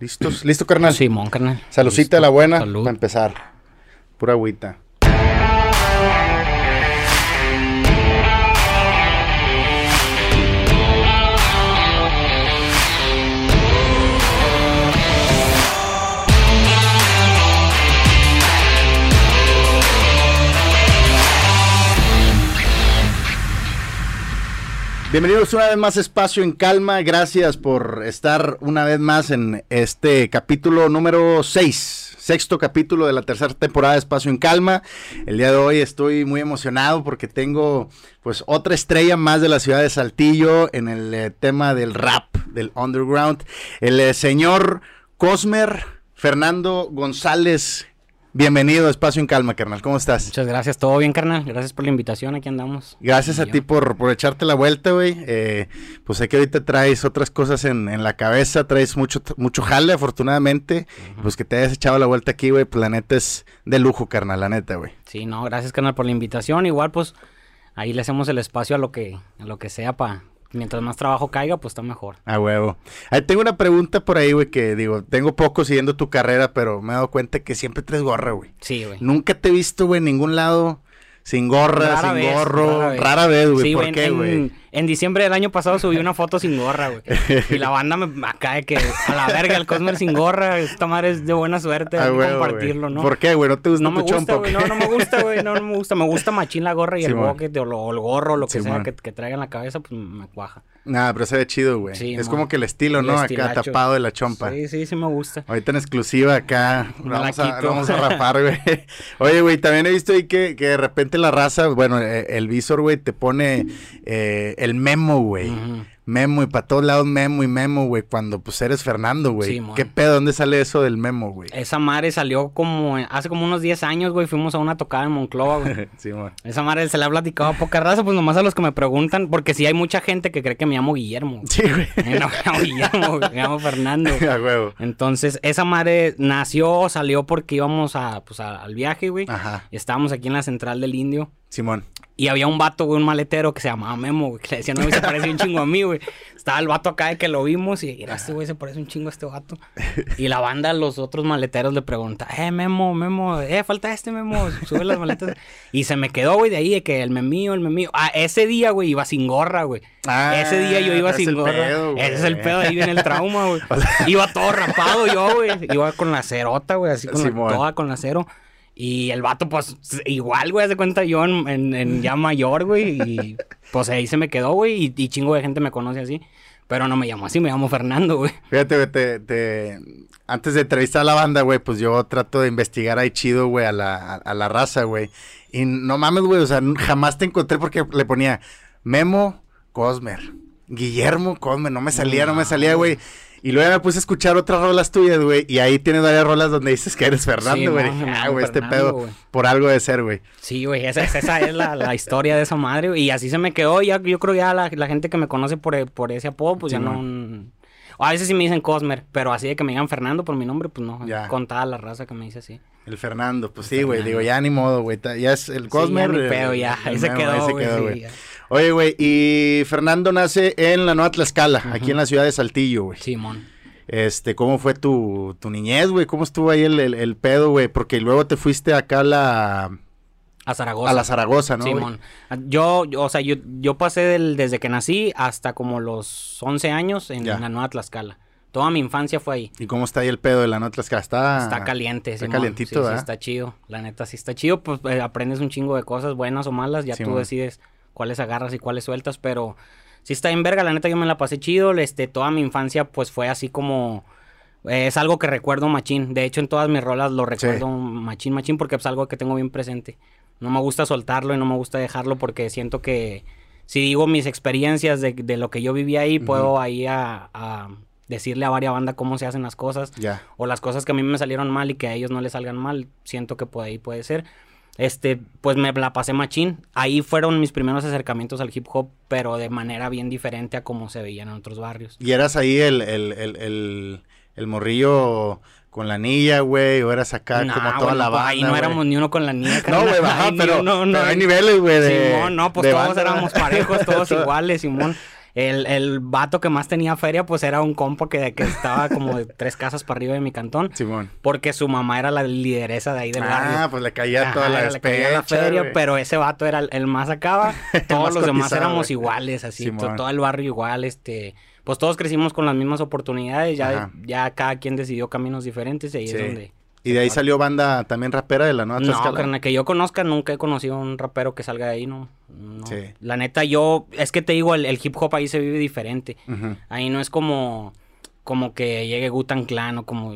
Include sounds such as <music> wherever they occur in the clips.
¿Listos? ¿Listo, carnal? Simón, carnal. Salucita la buena Salud. para empezar. Pura agüita. Bienvenidos una vez más a Espacio en Calma. Gracias por estar una vez más en este capítulo número 6, sexto capítulo de la tercera temporada de Espacio en Calma. El día de hoy estoy muy emocionado porque tengo pues otra estrella más de la ciudad de Saltillo en el eh, tema del rap, del underground. El eh, señor Cosmer Fernando González. Bienvenido a Espacio en Calma, carnal. ¿Cómo estás? Muchas gracias, todo bien, carnal. Gracias por la invitación, aquí andamos. Gracias a Yo. ti por, por echarte la vuelta, güey. Eh, pues sé que ahorita traes otras cosas en, en la cabeza, traes mucho, mucho jale, afortunadamente. Pues que te hayas echado la vuelta aquí, güey, pues la neta es de lujo, carnal, la neta, güey. Sí, no, gracias, carnal, por la invitación. Igual, pues, ahí le hacemos el espacio a lo que, a lo que sea para... Mientras más trabajo caiga, pues está mejor. A huevo. Ahí tengo una pregunta por ahí, güey, que digo, tengo poco siguiendo tu carrera, pero me he dado cuenta que siempre traes gorra, güey. Sí, güey. Nunca te he visto, güey, en ningún lado sin gorra, Rara sin vez, gorro. rara vez. Rara vez, güey. Sí, ¿Por güey, qué, en, güey? en, en diciembre del año pasado subí una foto sin gorra, güey. Y la banda me acá de que a la verga el Cosmer sin gorra, esta madre es de buena suerte, compartirlo, güey. ¿no? ¿Por qué, güey? ¿No te gusta No me gusta, güey, no, no me gusta, güey, no, no me gusta. Me gusta machín la gorra y el bucket o, lo- o el gorro, lo que sea que, que traiga en la cabeza, pues me cuaja. Nah, pero se ve chido, güey. Sí, es mo. como que el estilo, El ¿no? Acá tapado de la chompa. Sí, sí, sí me gusta. Ahorita en exclusiva acá. <laughs> Vamos a, quito. vamos a <laughs> rapar, güey. Oye, güey, también he visto ahí que, que de repente la raza, bueno, eh, el visor, güey, te pone eh, el memo, güey. Ujú. Memo y para todos lados memo y memo, güey, cuando pues eres Fernando, güey. Sí. ¿Qué pedo? ¿Dónde sale eso del memo, güey? Esa madre salió como hace como unos 10 años, güey. Fuimos a una tocada en Monclova, güey. <laughs> sí, mon. Esa madre se le ha platicado a poca raza, pues nomás a los que me preguntan, porque sí hay mucha gente que cree que me llamo Guillermo. <laughs> Sí, güey. No me llamo Guillermo, güey, me llamo Fernando. <laughs> a huevo. Entonces, esa madre nació, salió porque íbamos a, pues, a- al viaje, güey. Ajá. Y estábamos aquí en la central del Indio. Simón. Y había un vato, güey, un maletero que se llamaba Memo, güey, que le decía, no, se parece un chingo a mí, güey. Estaba el vato acá de que lo vimos y era este güey se parece un chingo a este vato. Y la banda, los otros maleteros le pregunta, eh, Memo, Memo, eh, falta este Memo, sube las maletas. Y se me quedó, güey, de ahí, de que el memío, el memío. Ah, ese día, güey, iba sin gorra, güey. Ah, ese día yo iba sin gorra. pedo, ese es el pedo, ahí viene el trauma, güey. <laughs> Iba todo rapado yo, güey. Iba con la cerota, güey, así con la, toda con la cero. Y el vato, pues, igual, güey, de cuenta yo en, en- en ya mayor, güey. Y pues ahí se me quedó, güey. Y, y chingo de gente me conoce así. Pero no me llamo así, me llamo Fernando, güey. Fíjate, güey, te, te- antes de entrevistar a la banda, güey, pues yo trato de investigar ahí chido, güey, a la, a, a la raza, güey. Y no mames, güey, o sea, jamás te encontré porque le ponía Memo Cosmer, Guillermo Cosmer, no me salía, no me salía, güey. Y luego ya me puse a escuchar otras rolas tuyas, güey, y ahí tienes varias rolas donde dices que eres Fernando, Sí, güey. ah, güey, este pedo, por algo de ser, güey. Sí, güey, esa, esa es la, la <laughs> historia de esa madre, güey. Y así se me quedó. Ya, yo creo ya la, la gente que me conoce por, e- por ese apodo, pues Sí, ya no. o a veces sí me dicen Cosmer, pero así de que me digan Fernando por mi nombre, pues no. Ya. Contada la raza que me dice así. El Fernando, pues sí, güey, digo, ya ni modo, güey, ya es el Sí, Cosmer. ya ni el- pedo, ya. el Ahí se quedó, sí, güey. Oye, güey, y Fernando nace en la Nueva Tlaxcala, aquí en la ciudad de Saltillo, güey. Simón. Este, ¿cómo fue tu, tu niñez, güey? ¿Cómo estuvo ahí el, el, el pedo, güey? Porque luego te fuiste acá a la, A Zaragoza. a la Zaragoza, ¿no? Simón. Yo, yo, o sea, yo, yo pasé del- desde que nací hasta como los 11 años en, la Nueva Tlaxcala. Toda mi infancia fue ahí. ¿Y cómo está ahí el pedo de la Nueva Tlaxcala? Está, Está caliente, Está Simón. calientito, Sí, sí, está chido. La neta, sí está chido. Pues eh, aprendes un chingo de cosas, buenas o malas. Ya tú Simón. decides cuáles agarras y cuáles sueltas. Pero sí está en verga. La neta, yo me la pasé chido. Este, toda mi infancia, pues fue así como. eh, es algo que recuerdo machín. De hecho, en todas mis rolas lo recuerdo machín, machín, porque es algo que tengo bien presente. No me gusta soltarlo y no me gusta dejarlo porque siento que si digo mis experiencias de, de lo que yo viví ahí, puedo ahí a, a decirle a varias bandas cómo se hacen las cosas o las cosas que a mí me salieron mal y que a ellos no les salgan mal, siento que por ahí puede ser. Este, pues me la pasé machín. Ahí fueron mis primeros acercamientos al hip hop, pero de manera bien diferente a como se veían en otros barrios. ¿Y eras ahí el, el, el, el, el morrillo con la anilla, güey? ¿O eras acá Nah, como toda la no, pues, banda, ahí no güey? éramos ni uno con la niña. No, güey, <laughs> ni pero, no, pero hay niveles, güey. Simón, no, pues todos banda, éramos parejos, todos Todo- <laughs> iguales, Simón. El, el vato que más tenía feria, pues era un compa que, que estaba como de tres casas para arriba de mi cantón. Simón. Porque su mamá era la lideresa de ahí del barrio. Ah, pues le caía toda la le caía la despecha, feria, pero ese vato era el, el más acaba. <laughs> Todos más los demás éramos iguales, así, todo el barrio igual, este, pues todos crecimos con las mismas oportunidades, ya, Ajá. ya cada quien decidió caminos diferentes y ahí Sí. es donde... Y de ahí salió banda también rapera de la nueva No, que yo conozca, nunca he conocido un rapero que salga de ahí, ¿no? no. Sí. La neta, yo, es que te digo, el, el hip hop ahí se vive diferente. Ujú. Ahí no es como, como que llegue Gutan Clan o como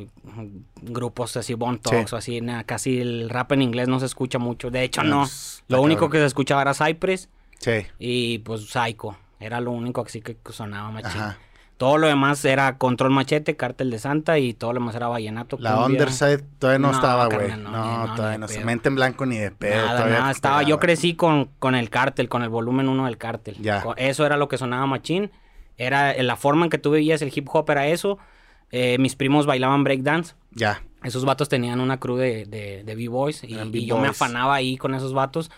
grupos así, Bon Talks Sí. o así, nada, casi el rap en inglés no se escucha mucho. De hecho, No, no. pues, Lo único cabrón. que se escuchaba era Cypress Sí. y pues Psycho. Era lo único así que sonaba machín. Ajá. Todo lo demás era Control Machete, Cártel de Santa y todo lo demás era Vallenato. La cumbia. Underside todavía no, No, estaba, güey. No, no, ni- no, todavía no. Se mente en blanco ni de pedo. Nada, todavía nada, estaba, yo crecí con, con el cártel, con el volumen 1 del cártel. Ya. Eso era lo que sonaba machín. Era eh, la forma en que tú vivías el hip hop era eso. Eh, mis primos bailaban breakdance. Ya. Esos vatos tenían una crew de, de, de B-Boys y, y yo me afanaba ahí con esos vatos.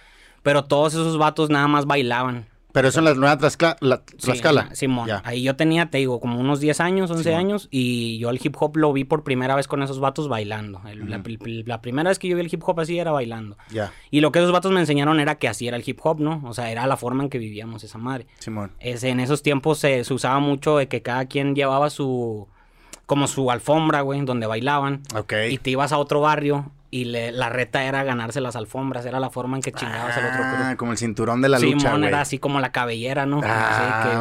Pero todos esos vatos nada más bailaban. Pero eso en la nueva Tlaxcala. La, Sí. Simón. Ahí yo tenía, te digo, como unos 10 años, 11 Simón. años. Y yo el hip hop lo vi por primera vez con esos vatos bailando. El- la, la primera vez que yo vi el hip hop así era bailando. Ya. Y lo que esos vatos me enseñaron era que así era el hip hop, ¿no? O sea, era la forma en que vivíamos esa madre. Simón. Ese, en esos tiempos se, se usaba mucho de que cada quien llevaba su... Como su alfombra, güey, donde bailaban. Ok. Y te ibas a otro barrio y le- la reta era ganarse las alfombras. Era la forma en que chingabas al otro Ah, como el cinturón de la Simón lucha, güey. era así como la cabellera, ¿no? Ah,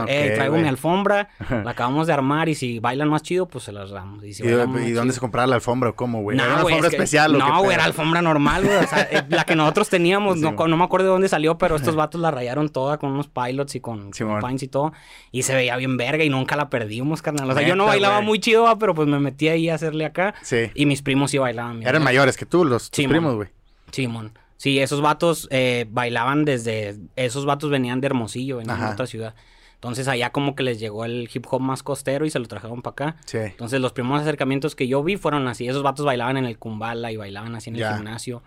así que, "Ey, ok, traigo mi alfombra, la acabamos de armar y si bailan más chido, pues se las damos. Y, si ¿Y, bailan más y chido- dónde se compraba la alfombra o cómo, güey? no, ¿Era una alfombra es que- especial o No, güey, era alfombra normal, güey. O sea, eh, la que nosotros teníamos, no, no me acuerdo de dónde salió, pero estos vatos la rayaron toda con unos pilots y con, pines y todo. Y se veía bien verga y nunca la perdimos, carnal. O sea, yo no bailaba muy chido, pero pues me metí ahí a hacerle acá. Sí. Y mis primos sí bailaban. Eran mayores que tú, los tus primos, güey. Simón. Sí, esos vatos eh, bailaban desde... Esos vatos venían de Hermosillo, venían de otra ciudad. Entonces allá como que les llegó el hip hop más costero y se lo trajeron para acá. Sí. Entonces los primeros acercamientos que yo vi fueron así. Esos vatos bailaban en el Kumbala y bailaban así en Ya. el gimnasio.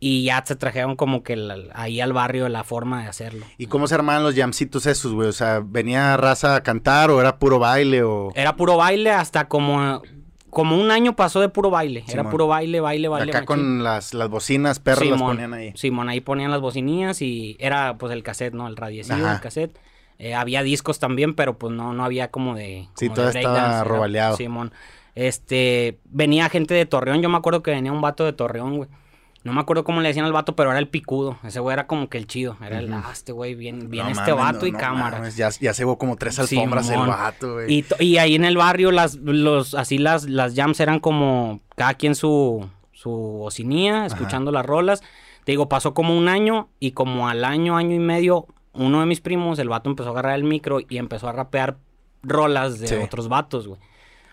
Y ya se trajeron como que la- ahí al barrio la forma de hacerlo. ¿Y cómo se armaban los jamcitos esos, güey? O sea, ¿venía raza a cantar o era puro baile o...? Era puro baile hasta como... Como un año pasó de puro baile. Era puro baile, baile, baile. Acá machín. con las, las bocinas perras las ponían ahí. Simón, ahí ponían las bocinillas y era pues el cassette, ¿no? El radiecillo, el cassette. Eh, había discos también, pero pues no, no había como de... Sí, como todo de estaba robaleado. Simón. Este, venía gente de Torreón, yo me acuerdo que venía un vato de Torreón, güey. No me acuerdo cómo le decían al vato, pero era el picudo. Ese güey era como que el chido. Era el, ah, este güey, bien, bien No este mames, vato no, y no cámara. mames, ya, ya se como tres alfombras el vato, güey. Y, ahí en el barrio las, los, así las, las jams eran como cada quien su, su bocinía, escuchando las rolas. Te digo, pasó como un año y como al año, año y medio, uno de mis primos, el vato empezó a agarrar el micro y empezó a rapear rolas de Sí. otros vatos, güey.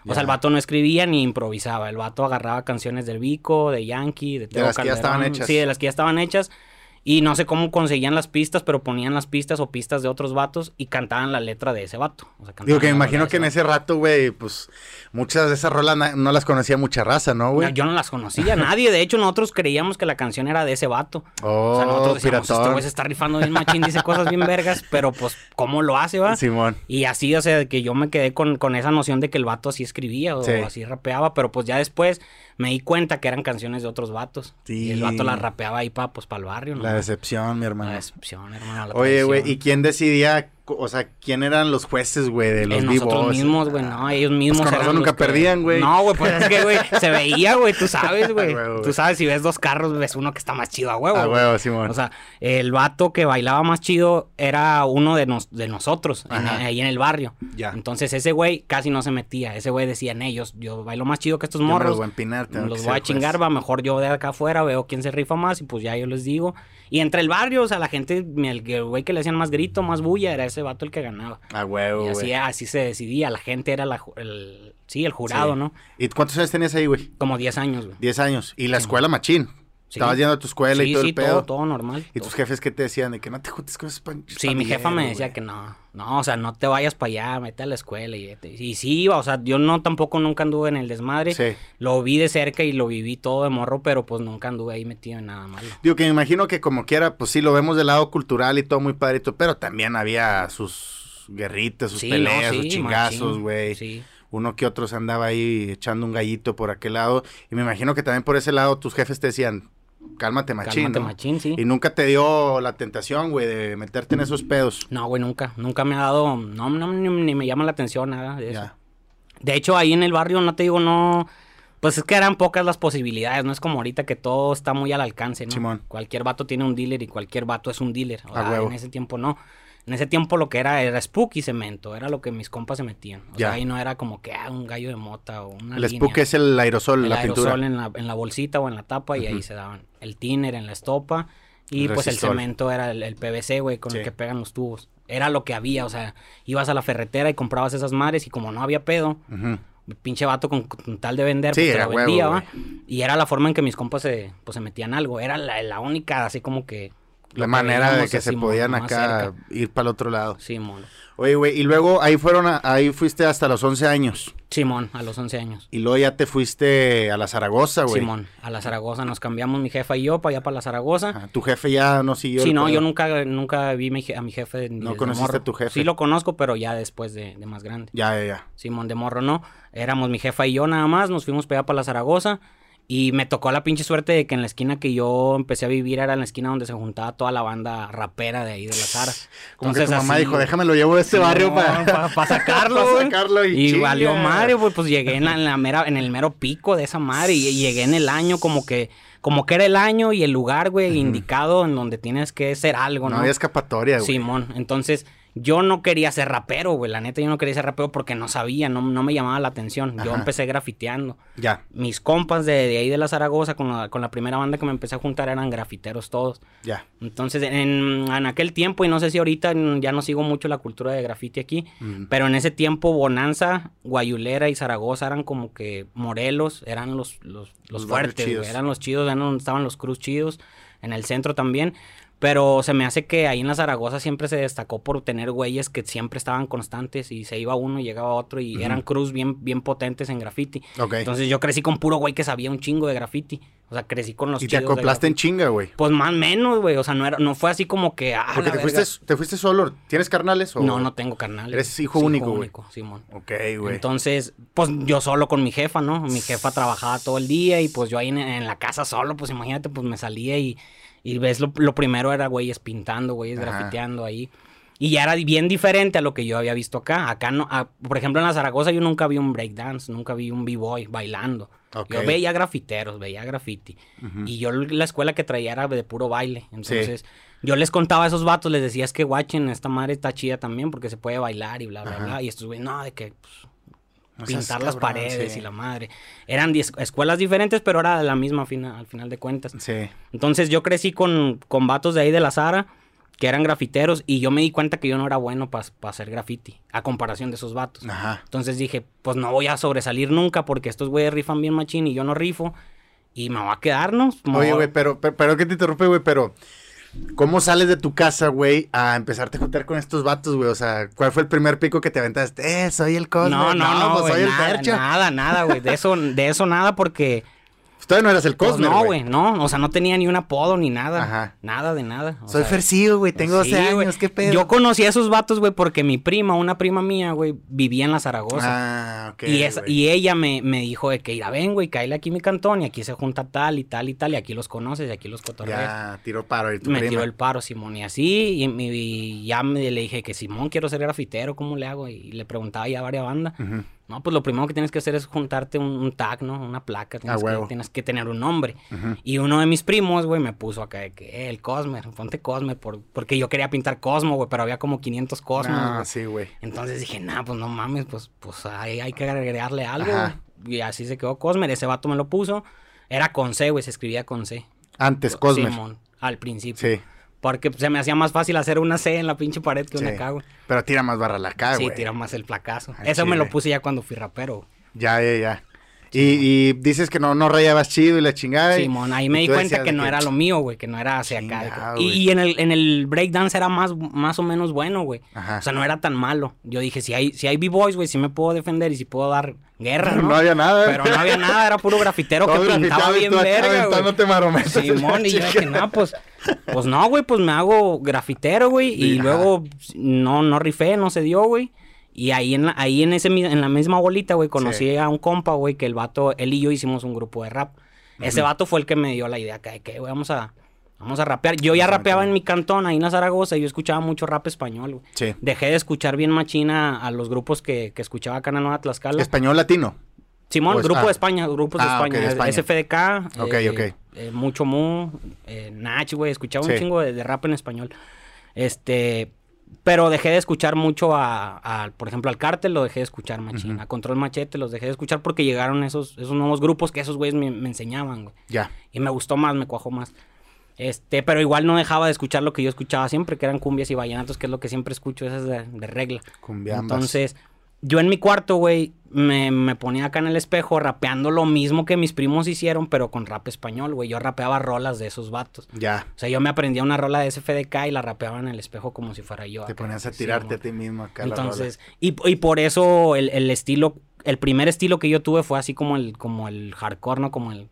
O sea, el vato no escribía ni improvisaba. El vato agarraba canciones del Vico, de Yankee, de, Teo las que ya estaban hechas. Sí, de las que ya estaban hechas. Y no sé cómo conseguían las pistas, pero ponían las pistas o pistas de otros vatos y cantaban la letra de ese vato. O sea, Digo que me imagino que en ese rato, güey, pues muchas de esas rolas no las conocía mucha raza, ¿no, güey? No, yo no las conocía, nadie. De hecho, nosotros creíamos que la canción era de ese vato. Oh, o sea, nosotros decíamos, este piratón. güey se está rifando bien machín, dice cosas bien vergas, <laughs> pero pues, ¿cómo lo hace, va? Simón. Y así, o sea, que yo me quedé con, con esa noción de que el vato así escribía o Sí. así rapeaba, pero pues ya después me di cuenta que eran canciones de otros vatos. Sí. Y el vato las rapeaba ahí pa, pues, para el barrio, ¿no? La decepción, mi hermano. La decepción, hermano. la Oye, güey, ¿y quién decidía, o sea, quién eran los jueces, güey, de los Eh, nosotros mismos, güey, no, ellos mismos Pues eran nunca que- perdían, güey. No, güey, pues es que, güey, se veía, güey, tú sabes, <laughs> güey. Tú sabes, si ves dos carros, ves uno que está más chido a huevo. A huevo, Simón. O sea, el vato que bailaba más chido era uno de, nos- de nosotros, en- ahí en el barrio. Ya. Entonces ese güey casi no se metía. Ese güey decía, en ellos, yo bailo más chido que estos Yo me morros. los voy a empinar, los voy a chingar, va, mejor yo de acá afuera veo quién se rifa más y pues ya yo les digo. Y entre el barrio, o sea, la gente, el güey que le hacían más grito, más bulla, era ese vato el que ganaba. A huevo, Y así, güey. así se decidía, la gente era la, el, sí, el jurado, Sí. ¿no? ¿Y cuántos años tenías ahí, güey? Como 10 años, güey. Diez años. Y la Sí. escuela machín. Sí. Estabas yendo a tu escuela y todo sí, el pedo. todo, todo normal. ¿Y todo. tus jefes qué te decían? De que no te juntes con esos Sí, mi jefa me decía que no, no, o sea, no te vayas para allá, mete a la escuela y, y sí iba, o sea, yo no tampoco nunca anduve en el desmadre, Sí. lo vi de cerca y lo viví todo de morro, pero pues nunca anduve ahí metido en nada malo. Digo que me imagino que como quiera, pues sí, lo vemos del lado cultural y todo muy padrito, pero también había sus guerritas, sus no, peleas, sus chingazos, güey. Sí. Uno que otro se andaba ahí echando un gallito por aquel lado. Y me imagino que también por ese lado tus jefes te decían, cálmate machín, Cálmate, ¿no? machín, sí. Y nunca te dio la tentación, güey, de meterte en esos pedos. No, güey, nunca. Nunca me ha dado. No, no ni, ni me llama la atención nada de eso. Ya. De hecho, ahí en el barrio, no te digo, no. Pues es que eran pocas las posibilidades, no es como ahorita que todo está muy al alcance, ¿no? Simón. Cualquier vato tiene un dealer y cualquier vato es un dealer. O sea, en ese tiempo no. En ese tiempo lo que era era spook y cemento, era lo que mis compas se metían. O Ya. sea, ahí no era como que ah, un gallo de mota o una El línea. spook es el aerosol, el la aerosol pintura. en la, en la bolsita o en la tapa y ahí se daban. El thinner en la estopa y El pues el cemento era el, el PVC, güey, con Sí. el que pegan los tubos. Era lo que había, o sea, ibas a la ferretera y comprabas esas madres y como no había pedo, pinche vato con, con tal de vender, Sí, pues era vendía. ¿va? Y era la forma en que mis compas se, pues, se metían algo. Era la, la única, así como que... La manera de que se podían acá cerca. ir para el otro lado. Simón. Oye, güey, y luego ahí fueron, a- ahí fuiste hasta los 11 años. Simón, a los 11 años. Y luego ya te fuiste a la Zaragoza, güey. Simón, a la Zaragoza. Nos cambiamos mi jefa y yo para allá para la Zaragoza. Ah, Tu jefe ya no siguió. Sí, el no, pedo. yo nunca, nunca vi a mi jefe. No conociste morro. a tu jefe. Sí lo conozco, pero ya después de, de más grande. Ya, ya, ya. Simón de morro no. Éramos mi jefa y yo nada más. Nos fuimos para allá para la Zaragoza. Y me tocó la pinche suerte de que en la esquina que yo empecé a vivir era en la esquina donde se juntaba toda la banda rapera de ahí de la Zara. Como que tu mamá así- dijo, déjame lo llevo de este Sí, barrio para... pa- pa <laughs> sacarlo, pa' güey. sacarlo y valió madre, güey, pues llegué en, la, en la mera, en el mero pico de esa madre y, y llegué en el año como que, como que era el año y el lugar, güey, indicado en donde tienes que ser algo, No ¿no? había escapatoria, güey. Simón, entonces yo no quería ser rapero, güey, la neta yo no quería ser rapero porque no sabía, no, no me llamaba la atención. Yo empecé grafiteando. Ya, Mis compas de, de ahí de la Zaragoza con la, con la primera banda que me empecé a juntar eran grafiteros todos. ya. Entonces, en, en aquel tiempo, y no sé si ahorita ya no sigo mucho la cultura de graffiti aquí, pero en ese tiempo Bonanza, Guayulera y Zaragoza eran como que Morelos, eran los, los, los Los fuertes, güey, eran los chidos, eran estaban los cruz chidos, en el centro también. Pero se me hace que ahí en la Zaragoza siempre se destacó por tener güeyes que siempre estaban constantes y se iba uno y llegaba otro y eran cruz bien, bien potentes en graffiti. Ok. Entonces yo crecí con puro güey que sabía un chingo de graffiti. O sea, crecí con los y te acoplaste en chinga, güey. Pues más menos, güey. O sea, no, era, no fue así como que. Ah, Porque te verga. fuiste, te fuiste solo. ¿Tienes carnales o...? No, no tengo carnal. Eres hijo único, güey. Simón. Ok, güey. Entonces, pues yo solo con mi jefa, ¿no? Mi jefa trabajaba todo el día y pues yo ahí en, en la casa solo, pues imagínate, pues me salía y, y ves, lo, lo primero era güeyes pintando, güeyes Ajá. grafiteando ahí. Y ya era bien diferente a lo que yo había visto acá. Acá no, a- por ejemplo, en la Zaragoza yo nunca vi un breakdance, nunca vi un b-boy bailando. Yo veía grafiteros, veía graffiti. Y yo la escuela que traía era de puro baile. Entonces, yo les contaba a esos vatos, les decía, es que guachen, esta madre está chida también porque se puede bailar y bla, bla, Ajá. bla. Y estos güeyes, no, de que pues, No pintar las paredes sí. y la madre. Eran escuelas diferentes, pero era la misma fina- al final de cuentas. Sí. Entonces yo crecí con, con vatos de ahí de la Zara que eran grafiteros y yo me di cuenta que yo no era bueno para hacer graffiti a comparación de esos vatos. Ajá. Entonces dije, pues no voy a sobresalir nunca porque estos güeyes rifan bien machín y yo no rifo y me va a quedarnos. Oye, güey, pero, pero, pero que te interrumpe, güey, pero... ¿Cómo sales de tu casa, güey, a empezarte a juntar con estos vatos, güey? O sea, ¿cuál fue el primer pico que te aventaste? Eh, soy el Cosmo. No, no, no, pues soy el nada, Fercho. nada, nada, güey. De eso, de eso nada porque Todavía no eras el Pues Cosmo, no, güey, no, o sea, no tenía ni un apodo ni nada. Ajá. Nada de nada. o Soy Fercillo, güey, tengo 12 sí, güey. años, qué pedo. Yo conocí a esos vatos, güey, porque mi prima, una prima mía, güey, vivía en la Zaragoza. Ah, ok. y, y ella me, me dijo de que, mira, ven, güey, cállale aquí mi cantón y aquí se junta tal y tal y tal y aquí los conoces y aquí los cotorreas. Ya, tiró paro y tu me prima. tiró el paro, Simón, y así, y, mi- y ya me, le dije que Simón, quiero ser grafitero, ¿cómo le hago? Y le preguntaba ya a varias bandas. Ujú. No, pues lo primero que tienes que hacer es juntarte un, un tag, ¿no? Una placa. Tienes, que, huevo. tienes que tener un nombre. Y uno de mis primos, güey, me puso acá de que, eh, el Cosmer, ponte Cosmer, por, porque yo quería pintar Cosmo, güey, pero había como 500 Cosmos, Ah, sí, güey. Entonces dije, nah, pues no mames, pues, pues ahí hay que agregarle algo. Y así se quedó Cosmer, ese vato me lo puso. Era con C, güey, se escribía con C. Antes, Cosmer. Simón, al principio. Sí, Porque se me hacía más fácil hacer una C en la pinche pared que una güey. Pero tira más barra la acá, sí, tira más el placazo. Al Eso me lo puse ya cuando fui rapero. Ya, ya, ya. Y, y dices que no, no rayabas chido y la chingada. Simón, ahí me di cuenta que no era lo mío, güey, que no era hacia acá. y, y en el, en el breakdance era más, más o menos bueno, güey. O sea, no era tan malo. Yo dije, si hay, si hay B-Boys, güey, sí me puedo defender y si puedo dar guerra, <laughs> ¿no? No había nada. Pero no había nada, era puro grafitero que pintaba bien verga, güey. Simón, y yo dije, no, pues, pues no, güey, pues me hago grafitero, güey. Y luego no, no rifé, no se dio, güey. Y ahí en la, ahí en ese en la misma bolita, güey, conocí Sí. a un compa, güey, que el vato, él y yo hicimos un grupo de rap. Ese vato fue el que me dio la idea que, que güey, vamos a, vamos a rapear. Yo ya rapeaba en mi cantón, ahí en la Zaragoza, y yo escuchaba mucho rap español, güey. Sí. Dejé de escuchar bien machina a los grupos que, que escuchaba acá en la Nueva Tlaxcala. Español latino. Simón, es- grupo ah. de España, grupos Ah, de ok, España. de España. SFDK. Ok, eh, ok. eh, Mucho Mu, eh, Nach, güey. Escuchaba Sí. un chingo de, de rap en español. Este. Pero dejé de escuchar mucho a, a, por ejemplo, al Cártel lo dejé de escuchar machín. A Control Machete los dejé de escuchar porque llegaron esos, esos nuevos grupos que esos güeyes me, me enseñaban, güey. Ya. Y me gustó más, me cuajó más. Este, pero igual no dejaba de escuchar lo que yo escuchaba siempre, que eran cumbias y vallenatos, que es lo que siempre escucho, esas de, de regla. Entonces, yo en mi cuarto, güey, me, me ponía acá en el espejo rapeando lo mismo que mis primos hicieron, pero con rap español, güey. Yo rapeaba rolas de esos vatos. Ya. O sea, yo me aprendía una rola de SFDK y la rapeaba en el espejo como si fuera yo. Te acá. ponías a Sí, tirarte a ti mismo acá la Entonces, y, y por eso el, el estilo, el primer estilo que yo tuve fue así como el, como el hardcore, ¿no? Como el,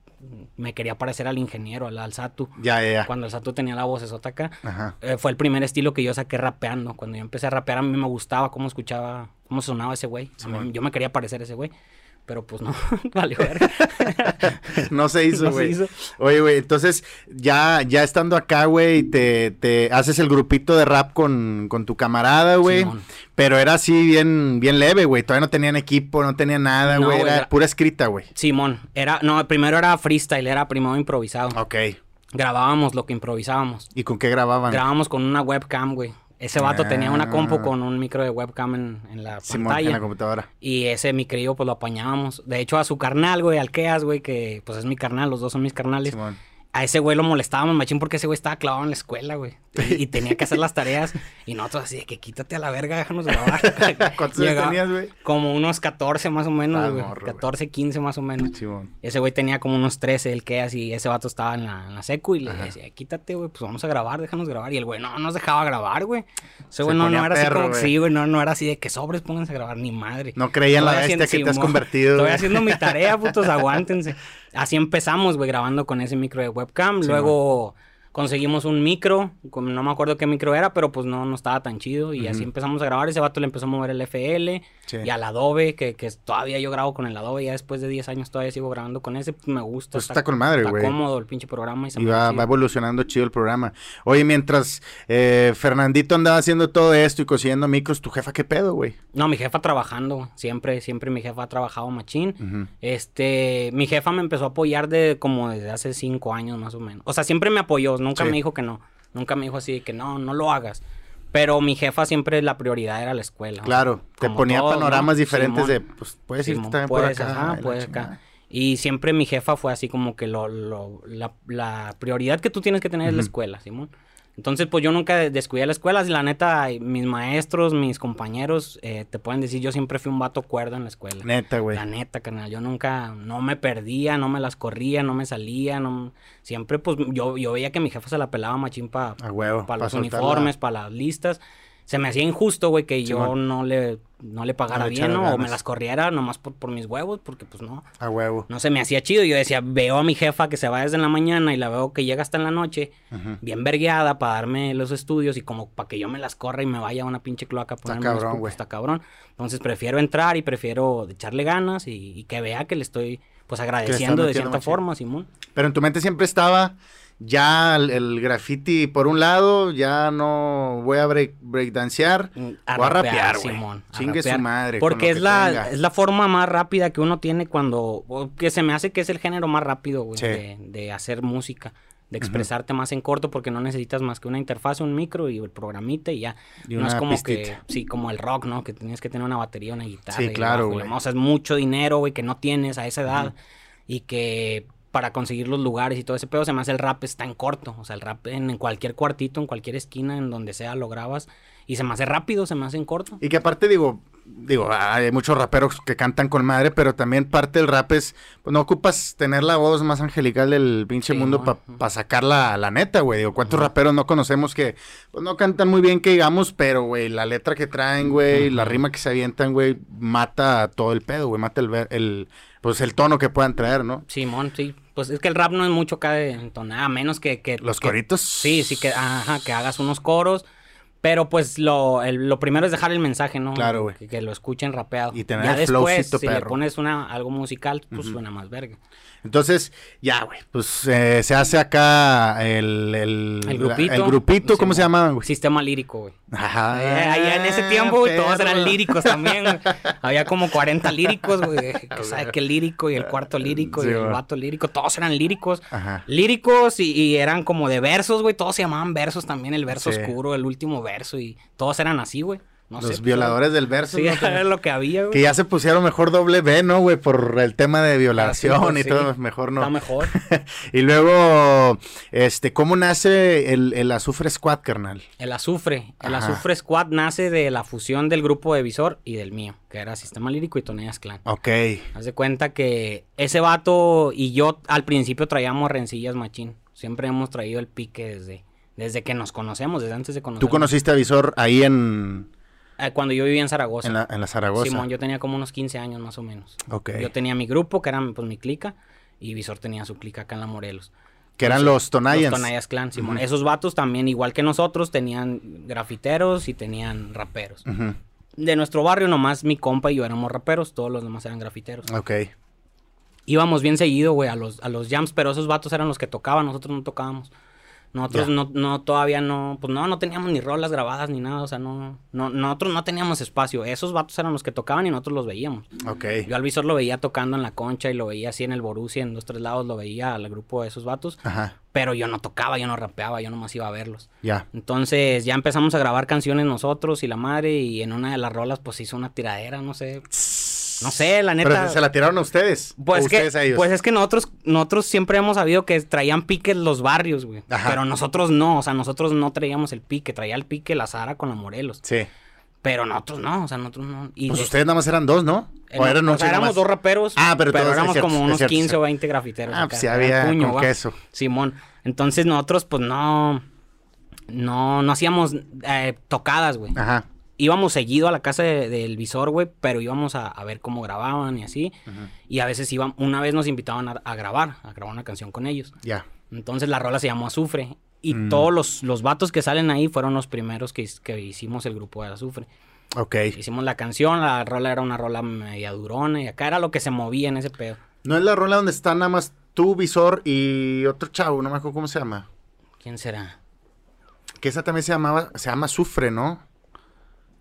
me quería parecer al ingeniero, al, al Satu. Ya, ya, ya. Cuando el Satu tenía la voz esota acá. Ajá. Eh, fue el primer estilo que yo saqué rapeando. Cuando yo empecé a rapear, a mí me gustaba cómo escuchaba, cómo sonaba ese güey. Mí- yo me quería parecer a ese güey. Pero pues no, <laughs> valió verga. <laughs> No se hizo, No güey. hizo. Oye, güey, entonces ya, ya estando acá, güey, te, te haces el grupito de rap con, con tu camarada, güey. Pero era así bien, bien leve, güey. Todavía no tenían equipo, no tenían nada, No, güey. era- pura escrita, güey. Simón, era, no, primero era freestyle, era primero improvisado. Ok. Grabábamos lo que improvisábamos. ¿Y con qué grababan? Grabábamos con una webcam, güey. Ese vato tenía una Ah. compu con un micro de webcam en, en la Simón, pantalla. en la computadora. Y ese micrillo, pues lo apañábamos. De hecho, a su carnal, güey, al Keas, güey, que pues es mi carnal, los dos son mis carnales. Simón. A ese güey lo molestábamos, machín, porque ese güey estaba clavado en la escuela, güey. Y, y tenía que hacer las tareas. Y nosotros así de que quítate a la verga, déjanos grabar. <laughs> ¿Cuántos años tenías, güey? Como unos 14 más o menos, Ah, güey. morro, güey. 14, 15 más o menos. Simón. Ese güey tenía como unos 13, el que así, ese vato estaba en la, en la secu y le decía, quítate, güey, pues vamos a grabar, déjanos grabar. Y el güey no nos dejaba grabar, güey. Ese güey no, era así como, güey. sí, güey, no, no era así de que sobres, pónganse a grabar, ni madre. No creía en la bestia que te has convertido, Estoy haciendo mi tarea, putos, <laughs> aguántense. Así empezamos, güey, grabando con ese micro de webcam. Luego conseguimos un micro, no me acuerdo qué micro era, pero pues no, no estaba tan chido. Y así empezamos a grabar. Ese vato le empezó a mover el FL Sí. y al Adobe, que, que todavía yo grabo con el Adobe. Ya después de 10 años todavía sigo grabando con ese. Pues me gusta. Pues está con madre, está güey. cómodo el pinche programa y se Y me va, va evolucionando chido el programa. Oye, mientras eh, Fernandito andaba haciendo todo esto y consiguiendo micros, ¿tu jefa qué pedo, güey? No, mi jefa trabajando, siempre, siempre mi jefa ha trabajado machín. Este, mi jefa me empezó a apoyar de como desde hace cinco años más o menos. O sea, siempre me apoyó, nunca Sí. me dijo que no. Nunca me dijo así de que no, no lo hagas. Pero mi jefa siempre la prioridad era la escuela. Claro, te ponía panoramas ¿no? diferentes Simón. de, pues, puedes irte Simón, también puedes, por acá. ajá, puedes acá. Y siempre mi jefa fue así como que lo, lo- la, la prioridad que tú tienes que tener es la escuela, Simón. Entonces, pues yo nunca de- descuidé la escuela. La neta, mis maestros, mis compañeros, eh, te pueden decir, yo siempre fui un vato cuerdo en la escuela. Neta, güey. La neta, carnal, yo nunca, no me perdía, no me las corría, no me salía, no, siempre pues yo, yo veía que mi jefa se la pelaba machín para pa los soltarla. uniformes, para las listas. Se me hacía injusto, güey, que yo no le, no le pagara bien, ¿no? O me las corriera nomás por, por mis huevos, porque pues no, A huevo. no se me hacía chido. Yo decía, veo a mi jefa que se va desde la mañana y la veo que llega hasta en la noche, bien vergueada para darme los estudios y como para que yo me las corra y me vaya a una pinche cloaca a ponerme los cabrón, güey. Está cabrón. Entonces prefiero entrar y prefiero echarle ganas y, y que vea que le estoy pues agradeciendo de cierta forma, Simón. Pero en tu mente siempre estaba ya el, el graffiti por un lado, ya no voy a break, breakdancear, Mm, voy a rapear, güey. A Chingue su madre. Porque es la, es la forma más rápida que uno tiene cuando. Que se me hace que es el género más rápido, güey, Sí. de, de hacer música. De expresarte más en corto porque no necesitas más que una interfaz, un micro y el programita y ya. Y no es como que, sí, como el rock, ¿no? Que tienes que tener una batería, una guitarra. Sí, y claro, güey. O sea, es mucho dinero, güey, que no tienes a esa edad y que para conseguir los lugares y todo ese pedo, se me hace el rap está en corto. O sea, el rap en, en cualquier cuartito, en cualquier esquina, en donde sea, lo grabas. Y se me hace rápido, se me hace en corto. Y que aparte digo, digo, hay muchos raperos que cantan con madre, pero también parte del rap es, pues no ocupas tener la voz más angelical del pinche Sí, mundo no, para sacar la, la neta, güey. Digo, ¿cuántos raperos no conocemos que pues, no cantan muy bien, que digamos, pero, güey, la letra que traen, güey, la rima que se avientan, güey, mata todo el pedo, güey, mata el, el, pues el tono que puedan traer, ¿no? Simón, sí. Pues es que el rap no es mucho acá de entonar, a menos que... que Los que- coritos. Sí, sí, que, ajá, que hagas unos coros. Pero pues lo, el- lo primero es dejar el mensaje, ¿no? Claro, güey. Que, que lo escuchen rapeado. Y tener ya el después, flowcito si le pones una, algo musical, pues suena más verga. Entonces, ya, güey, pues eh, se hace acá el, el, El grupito. el grupito, ¿cómo se llama, güey? Sistema lírico, güey. Ajá. Eh, ahí en ese tiempo, güey, todos eran líricos también, güey. Había como 40 líricos, güey. Que sabe que lírico y el cuarto lírico Sí, y el vato lírico. Todos eran líricos. Ajá. Líricos y, y eran como de versos, güey. Todos se llamaban versos también. El verso Sí. oscuro, el último verso. Y todos eran así, güey. No Los sé, violadores del verso. Sí, ¿no? <laughs> era lo que había, güey. Que ya se pusieron mejor doble B, ¿no, güey? Por el tema de violación Ah, sí, y sí. todo, mejor no. Está mejor. <laughs> y luego, este, ¿cómo nace el, el Azufre Squad, carnal? El azufre. El Ajá. azufre squad nace de la fusión del grupo de Visor y del mío, que era Sistema Lírico y Tonellas Clan. Ok. Haz de cuenta que ese vato y yo al principio traíamos rencillas machín. Siempre hemos traído el pique desde, desde que nos conocemos, desde antes de conocernos. ¿Tú conociste a Visor ahí en, cuando yo vivía en Zaragoza. en, la, en la Zaragoza? Simón, yo tenía como unos 15 años más o menos. Ok. Yo tenía mi grupo, que era pues mi clica, y Visor tenía su clica acá en la Morelos. que eran los Tonayans. Los Tonayas Clan, Simón. Esos vatos también, igual que nosotros, tenían grafiteros y tenían raperos. De nuestro barrio nomás mi compa y yo éramos raperos, todos los demás eran grafiteros. Ok. íbamos bien seguido, güey, a los, a los jams, pero esos vatos eran los que tocaban, nosotros no tocábamos. Nosotros no, no, todavía no, pues no, no teníamos ni rolas grabadas ni nada, o sea, no, no, nosotros no teníamos espacio. Esos vatos eran los que tocaban y nosotros los veíamos. Ok. Yo al visor lo veía tocando en la concha y lo veía así en el Borussia, en dos, tres lados, lo veía al grupo de esos vatos, Ajá. pero yo no tocaba, yo no rapeaba, yo nomás iba a verlos. Ya. Entonces ya empezamos a grabar canciones nosotros y la madre, y en una de las rolas pues hizo una tiradera, no sé. No sé, la neta. Pero se la tiraron a ustedes. Pues, o que, ustedes a ellos. pues es que nosotros, nosotros siempre hemos sabido que traían piques los barrios, güey. Ajá. Pero nosotros no, o sea, nosotros no traíamos el pique, traía el pique la Sara con la Morelos. Sí. Pero nosotros no, o sea, nosotros no. Y Pues de- ustedes nada más eran dos, ¿no? eh, O eran o sea, éramos más? dos raperos, Ah, pero todos- es éramos cierto, como es unos cierto, 15 es cierto. o 20 grafiteros. Ah, acá, pues sí había puño, con queso. Simón. Entonces nosotros, pues no, no, no hacíamos eh, tocadas, güey. Ajá. Íbamos seguido a la casa de- del visor, güey, pero íbamos a, a ver cómo grababan y así. Y a veces iban, una vez nos invitaban a, a grabar, a grabar una canción con ellos. Ya. Entonces la rola se llamó Azufre. Y Mm. todos los, los vatos que salen ahí fueron los primeros que, que hicimos el grupo de Azufre. Ok. Hicimos la canción, la rola era una rola media durona y acá era lo que se movía en ese pedo. No es la rola donde está nada más tú, Visor y otro chavo, no me acuerdo cómo se llama. ¿Quién será? Que esa también se llamaba, se llama Sufre, ¿no?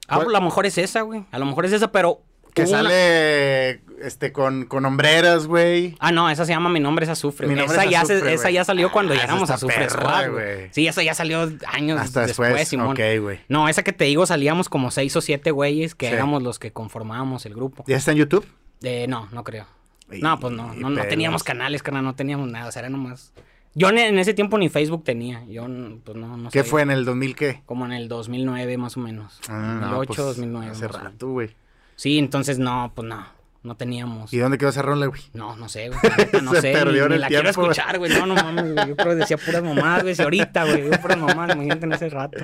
Ah, pues a lo mejor es esa, güey. A lo mejor es esa, pero... Que una- sale este con, con hombreras, güey. Ah, no, esa se llama Mi nombre es Azufre. Mi nombre esa, es ya se- esa ya salió cuando Ah, ya éramos Azufre perra, güey. Sí, esa ya salió años Hasta después, después. Simón. Ok, güey. No, esa que te digo salíamos como seis o siete güeyes que Sí. éramos los que conformábamos el grupo. ¿Ya está en YouTube? Eh, no, no creo. Y- No, pues no, no, teníamos canales, carnal, no teníamos nada, o sea, era nomás... Yo en, ese tiempo ni Facebook tenía, yo pues no, no ¿Qué sabía. fue en el 2000 qué? Como en el 2009 más o menos. Ah, 2008, pues, 2009. Hace rato, güey. Sí, entonces no, pues no, no teníamos. ¿Y dónde quedó esa rola, güey? No, no sé, güey. <laughs> No Se sé, perdió ni, en ni el la quiero tiempo, güey. escuchar, güey. No, no mames, güey. Yo creo que decía puras mamadas, güey. Ahorita, güey, digo puras mamadas, imagínate en ese rato.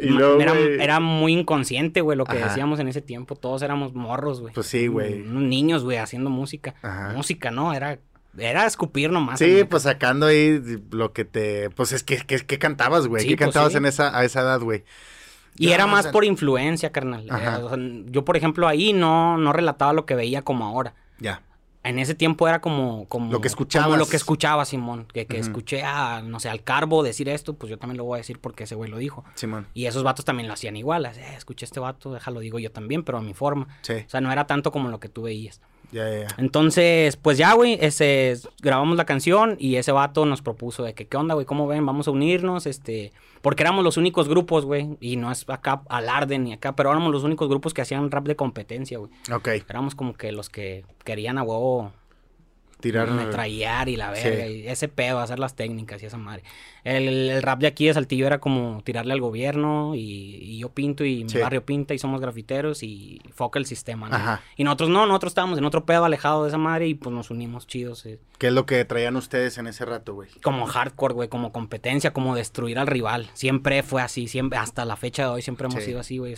Y luego, era, era muy inconsciente, güey, lo que Ajá. decíamos en ese tiempo. Todos éramos morros, güey. Pues sí, güey. Unos niños, güey, haciendo música. Ajá. Música, ¿no? Era, era escupir nomás. Sí, pues sacando ahí lo que te... Pues es que, que, que cantabas, güey. Sí, ¿Qué pues cantabas sí. en esa, a esa edad, güey? Y era o más sea- por influencia, carnal. Eh, o sea, yo, por ejemplo, ahí no, no relataba lo que veía como ahora. Ya. En ese tiempo era como, como Lo que escuchabas. como lo que escuchaba Simón, que, que escuché a, no sé, al Carbo decir esto, pues yo también lo voy a decir porque ese güey lo dijo. Simón. Y esos vatos también lo hacían igual, así, eh, escuché a este vato, déjalo digo yo también, pero a mi forma. Sí. O sea, no era tanto como lo que tú veías. Ya, ya, ya. Entonces, pues ya, güey, ese, grabamos la canción y ese vato nos propuso de que, ¿qué onda, güey? ¿Cómo ven? Vamos a unirnos, este... Porque éramos los únicos grupos, güey, y no es acá alarde ni acá, pero éramos los únicos grupos que hacían rap de competencia, güey. Ok. Éramos como que los que querían a huevo Tirar. Metrallar y la verga. Y ese pedo, hacer las técnicas y esa madre. El, rap de aquí de Saltillo era como tirarle al gobierno y, yo pinto y mi barrio pinta y somos grafiteros y foca el sistema, ¿no? Y nosotros no, nosotros estábamos en otro pedo alejado de esa madre y pues nos unimos chidos. Eh. ¿Qué es lo que traían ustedes en ese rato, güey? Como hardcore, güey, como competencia, como destruir al rival. Siempre fue así, siempre, hasta la fecha de hoy siempre hemos sido así, güey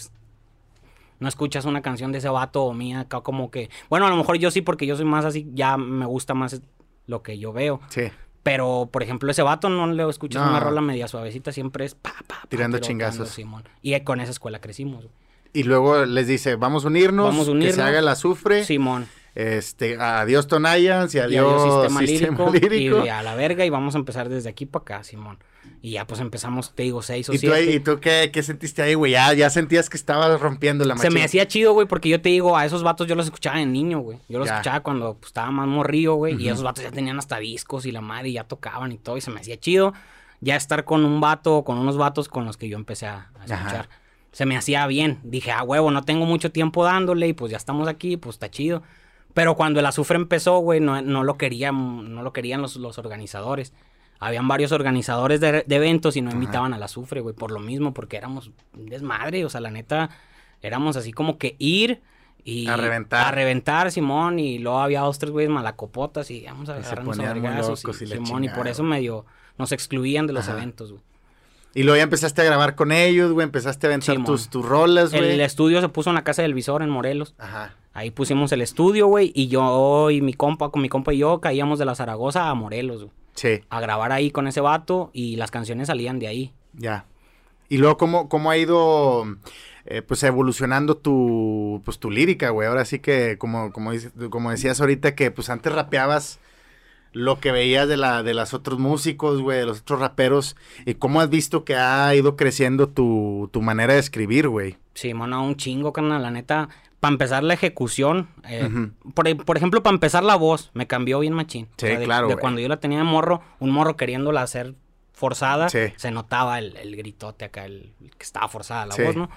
no escuchas una canción de ese vato o mía, acá como que, bueno, a lo mejor yo sí porque yo soy más así, ya me gusta más lo que yo veo. Sí. Pero, por ejemplo, ese vato no le escuchas una rola media suavecita, siempre es pa, pa, tirando chingazos. Simón. Y con esa escuela crecimos. Y luego les dice, vamos a unirnos, vamos a unirnos. que se haga el azufre. Simón. Este, adiós Tonayans y adiós, sistema, lírico, Y a la verga y vamos a empezar desde aquí para acá, Simón. Y ya pues empezamos, te digo, seis o ¿Y siete. Tú, ¿Y tú qué, qué sentiste ahí, güey? Ya, ya sentías que estabas rompiendo la machina. Se me hacía chido, güey, porque yo te digo, a esos vatos yo los escuchaba de niño, güey. Yo los escuchaba cuando pues, estaba más morrío, güey. Y esos vatos ya tenían hasta discos y la madre y ya tocaban y todo. Y se me hacía chido ya estar con un vato, con unos vatos con los que yo empecé a, escuchar. Se me hacía bien. Dije, ah, huevo, no tengo mucho tiempo dándole y pues ya estamos aquí, pues está chido. Pero cuando el azufre empezó, güey, no, no, lo querían, no lo querían los, los organizadores habían varios organizadores de, eventos y no invitaban al azufre, güey, por lo mismo, porque éramos un desmadre, o sea, la neta, éramos así como que ir y a reventar. A reventar, Simón, y luego había dos, tres güeyes malacopotas y vamos a agarrarnos a vergazos, y, Simón, y por eso medio nos excluían de los eventos, güey. Y luego ya empezaste a grabar con ellos, güey, empezaste a aventar tus, tus rolas, güey. El estudio se puso en la casa del visor en Morelos. Ajá. Ahí pusimos el estudio, güey, y yo y mi compa, con mi compa y yo caíamos de la Zaragoza a Morelos, güey. Sí. A grabar ahí con ese vato y las canciones salían de ahí. Ya. Y luego, ¿cómo, cómo ha ido eh, pues evolucionando tu, pues, tu lírica, güey? Ahora sí que, como, como, como decías ahorita, que pues antes rapeabas lo que veías de, la, de los otros músicos, güey, de los otros raperos, y cómo has visto que ha ido creciendo tu, tu manera de escribir, güey. Sí, mano, un chingo, carnal, la neta para empezar la ejecución, eh, por, ejemplo, para empezar la voz, me cambió bien machín. Sí, claro. De cuando yo la tenía de morro, un morro queriéndola hacer forzada, se notaba el, gritote acá, el, que estaba forzada la voz, ¿no?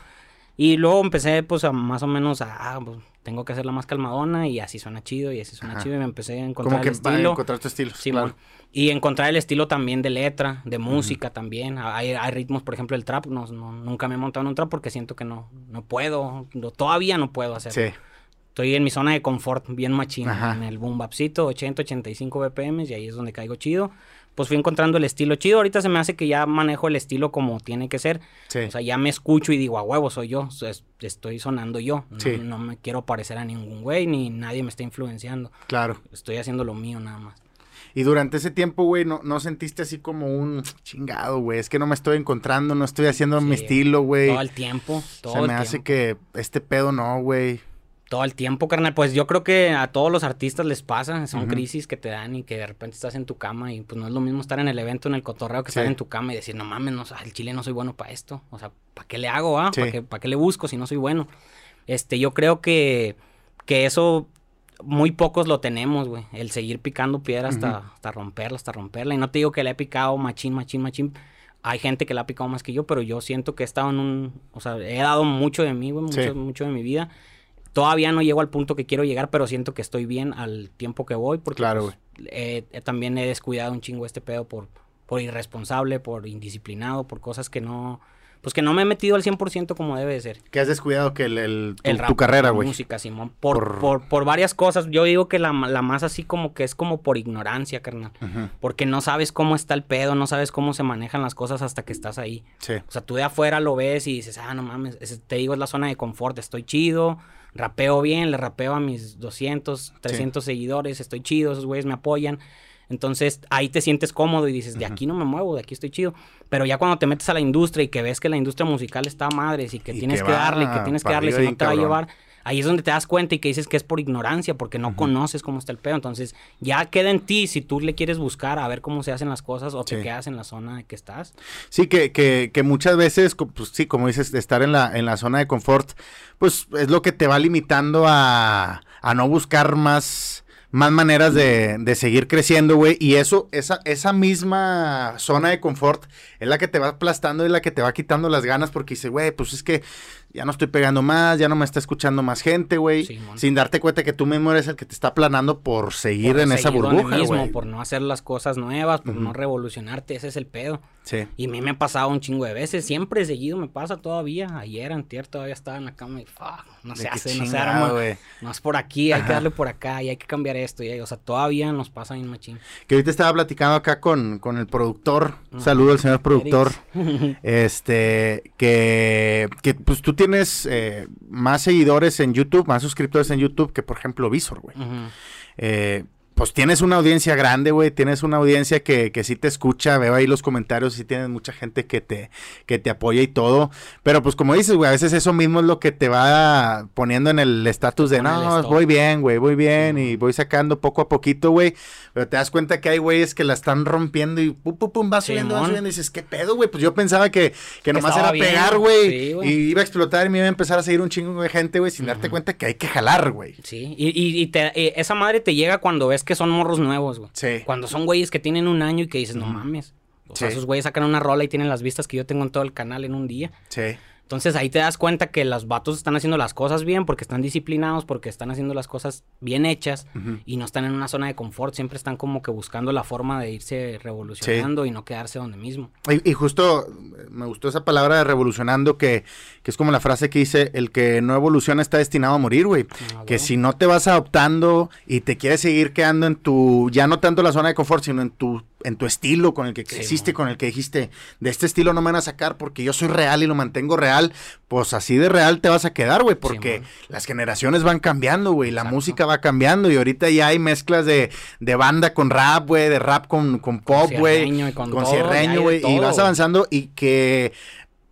Y luego empecé, pues, a más o menos a, ah, pues, tengo que hacerla más calmadona y así suena chido y así suena chido y me empecé a encontrar el estilo. encontrar tu estilo, sí, claro. Y encontrar el estilo también de letra, de música también. Hay, ritmos, por ejemplo, el trap, no, nunca me he montado en un trap porque siento que no, no puedo, todavía no puedo hacerlo. Sí. Estoy en mi zona de confort, bien machina, en el boom bapcito, 80, 85 BPM y ahí es donde caigo chido pues fui encontrando el estilo chido. Ahorita se me hace que ya manejo el estilo como tiene que ser. O sea, ya me escucho y digo, a huevo, soy yo. estoy sonando yo. No, me quiero parecer a ningún güey, ni nadie me está influenciando. Claro. Estoy haciendo lo mío nada más. Y durante ese tiempo, güey, no, no sentiste así como un chingado, güey. Es que no me estoy encontrando, no estoy haciendo mi estilo, güey. Todo el tiempo. Todo se me hace que este pedo no, güey todo el tiempo, carnal. Pues yo creo que a todos los artistas les pasa. Son crisis que te dan y que de repente estás en tu cama y pues no es lo mismo estar en el evento, en el cotorreo, que estar en tu cama y decir, no mames, no, el chile no soy bueno para esto. O sea, ¿para qué le hago, ah? ¿Para, qué, ¿Para qué le busco si no soy bueno? Este, yo creo que, que eso muy pocos lo tenemos, güey. El seguir picando piedra hasta, hasta romperla, hasta romperla. Y no te digo que le he picado machín, machín, machín. Hay gente que le ha picado más que yo, pero yo siento que he estado en un... O sea, he dado mucho de mí, güey, mucho, mucho de mi vida Todavía no llego al punto que quiero llegar, pero siento que estoy bien al tiempo que voy. Porque claro, pues, también he descuidado un chingo este pedo por, por irresponsable, por indisciplinado, por cosas que no... Pues que no me he metido al 100% como debe de ser. ¿Qué has descuidado que el, tu, carrera, güey? música, Simón. Por, por... Por, varias cosas. Yo digo que la, la, más así como que es como por ignorancia, carnal. Porque no sabes cómo está el pedo, no sabes cómo se manejan las cosas hasta que estás ahí. Sí. O sea, tú de afuera lo ves y dices, ah, no mames, te digo, es la zona de confort, estoy chido rapeo bien, le rapeo a mis 200, 300 seguidores, estoy chido, esos güeyes me apoyan. Entonces ahí te sientes cómodo y dices, de aquí no me muevo, de aquí estoy chido. Pero ya cuando te metes a la industria y que ves que la industria musical está madres y que tienes que, darle, que tienes que darle, si no te va a llevar, ahí es donde te das cuenta y que dices que es por ignorancia, porque no conoces cómo está el pedo. Entonces, ya queda en ti si tú le quieres buscar a ver cómo se hacen las cosas o te quedas en la zona en que estás. Sí, que, que, que muchas veces, pues sí, como dices, estar en la, en la zona de confort, pues es lo que te va limitando a, a no buscar más más maneras de, de seguir creciendo, güey. Y eso, esa, esa misma zona de confort es la que te va aplastando y la que te va quitando las ganas porque dice, güey, pues es que ya no estoy pegando más, ya no me está escuchando más gente, güey. sin darte cuenta que tú mismo eres el que te está planando por seguir en esa burbuja, mismo, Por no hacer las cosas nuevas, por no revolucionarte, ese es el pedo. Sí. Y a mí me ha pasado un chingo de veces, siempre seguido me pasa todavía. Ayer, antier, todavía estaba en la cama y, fuck, no se hace, no se arma. No es por aquí, hay que darle por acá y hay que cambiar esto. Y, o sea, todavía nos pasa en machín. Que ahorita estaba platicando acá con, con el productor, saludo al señor productor, <laughs> este, que, que pues tú tienes eh, más seguidores en YouTube, más suscriptores en YouTube que, por ejemplo, Visor, güey. eh, pues tienes una audiencia grande, güey, tienes una audiencia que, que sí te escucha, veo ahí los comentarios, sí tienes mucha gente que te, que te apoya y todo, pero pues como dices, güey, a veces eso mismo es lo que te va poniendo en el estatus de, no, voy bien, güey, voy bien y voy sacando poco a poquito, güey, pero te das cuenta que hay güeyes que la están rompiendo y pum, pum, pum, va subiendo, va subiendo y dices, ¿qué pedo, güey? Pues yo pensaba que, que nomás era pegar, güey, y iba a explotar y me iba a empezar a seguir un chingo de gente, güey, sin darte cuenta que hay que jalar, güey. Sí, y, y, y te, esa madre te llega cuando ves que son morros nuevos, güey. Sí. Cuando son güeyes que tienen un año y que dices, no mames. O sea, esos güeyes sacan una rola y tienen las vistas que yo tengo en todo el canal en un día. Sí. Entonces ahí te das cuenta que los vatos están haciendo las cosas bien porque están disciplinados, porque están haciendo las cosas bien hechas y no están en una zona de confort, siempre están como que buscando la forma de irse revolucionando y no quedarse donde mismo. Y, justo me gustó esa palabra de revolucionando que, que, es como la frase que dice, el que no evoluciona está destinado a morir, güey. Ah, que si no te vas adoptando y te quieres seguir quedando en tu, ya no tanto la zona de confort, sino en tu en tu estilo, con el que creciste, con el que dijiste, de este estilo no me van a sacar porque yo soy real y lo mantengo real, pues así de real te vas a quedar, güey, porque las generaciones van cambiando, güey, la música va cambiando y ahorita ya hay mezclas de, de banda con rap, güey, de rap con, con pop, güey, con, con cierreño, güey, y vas avanzando y que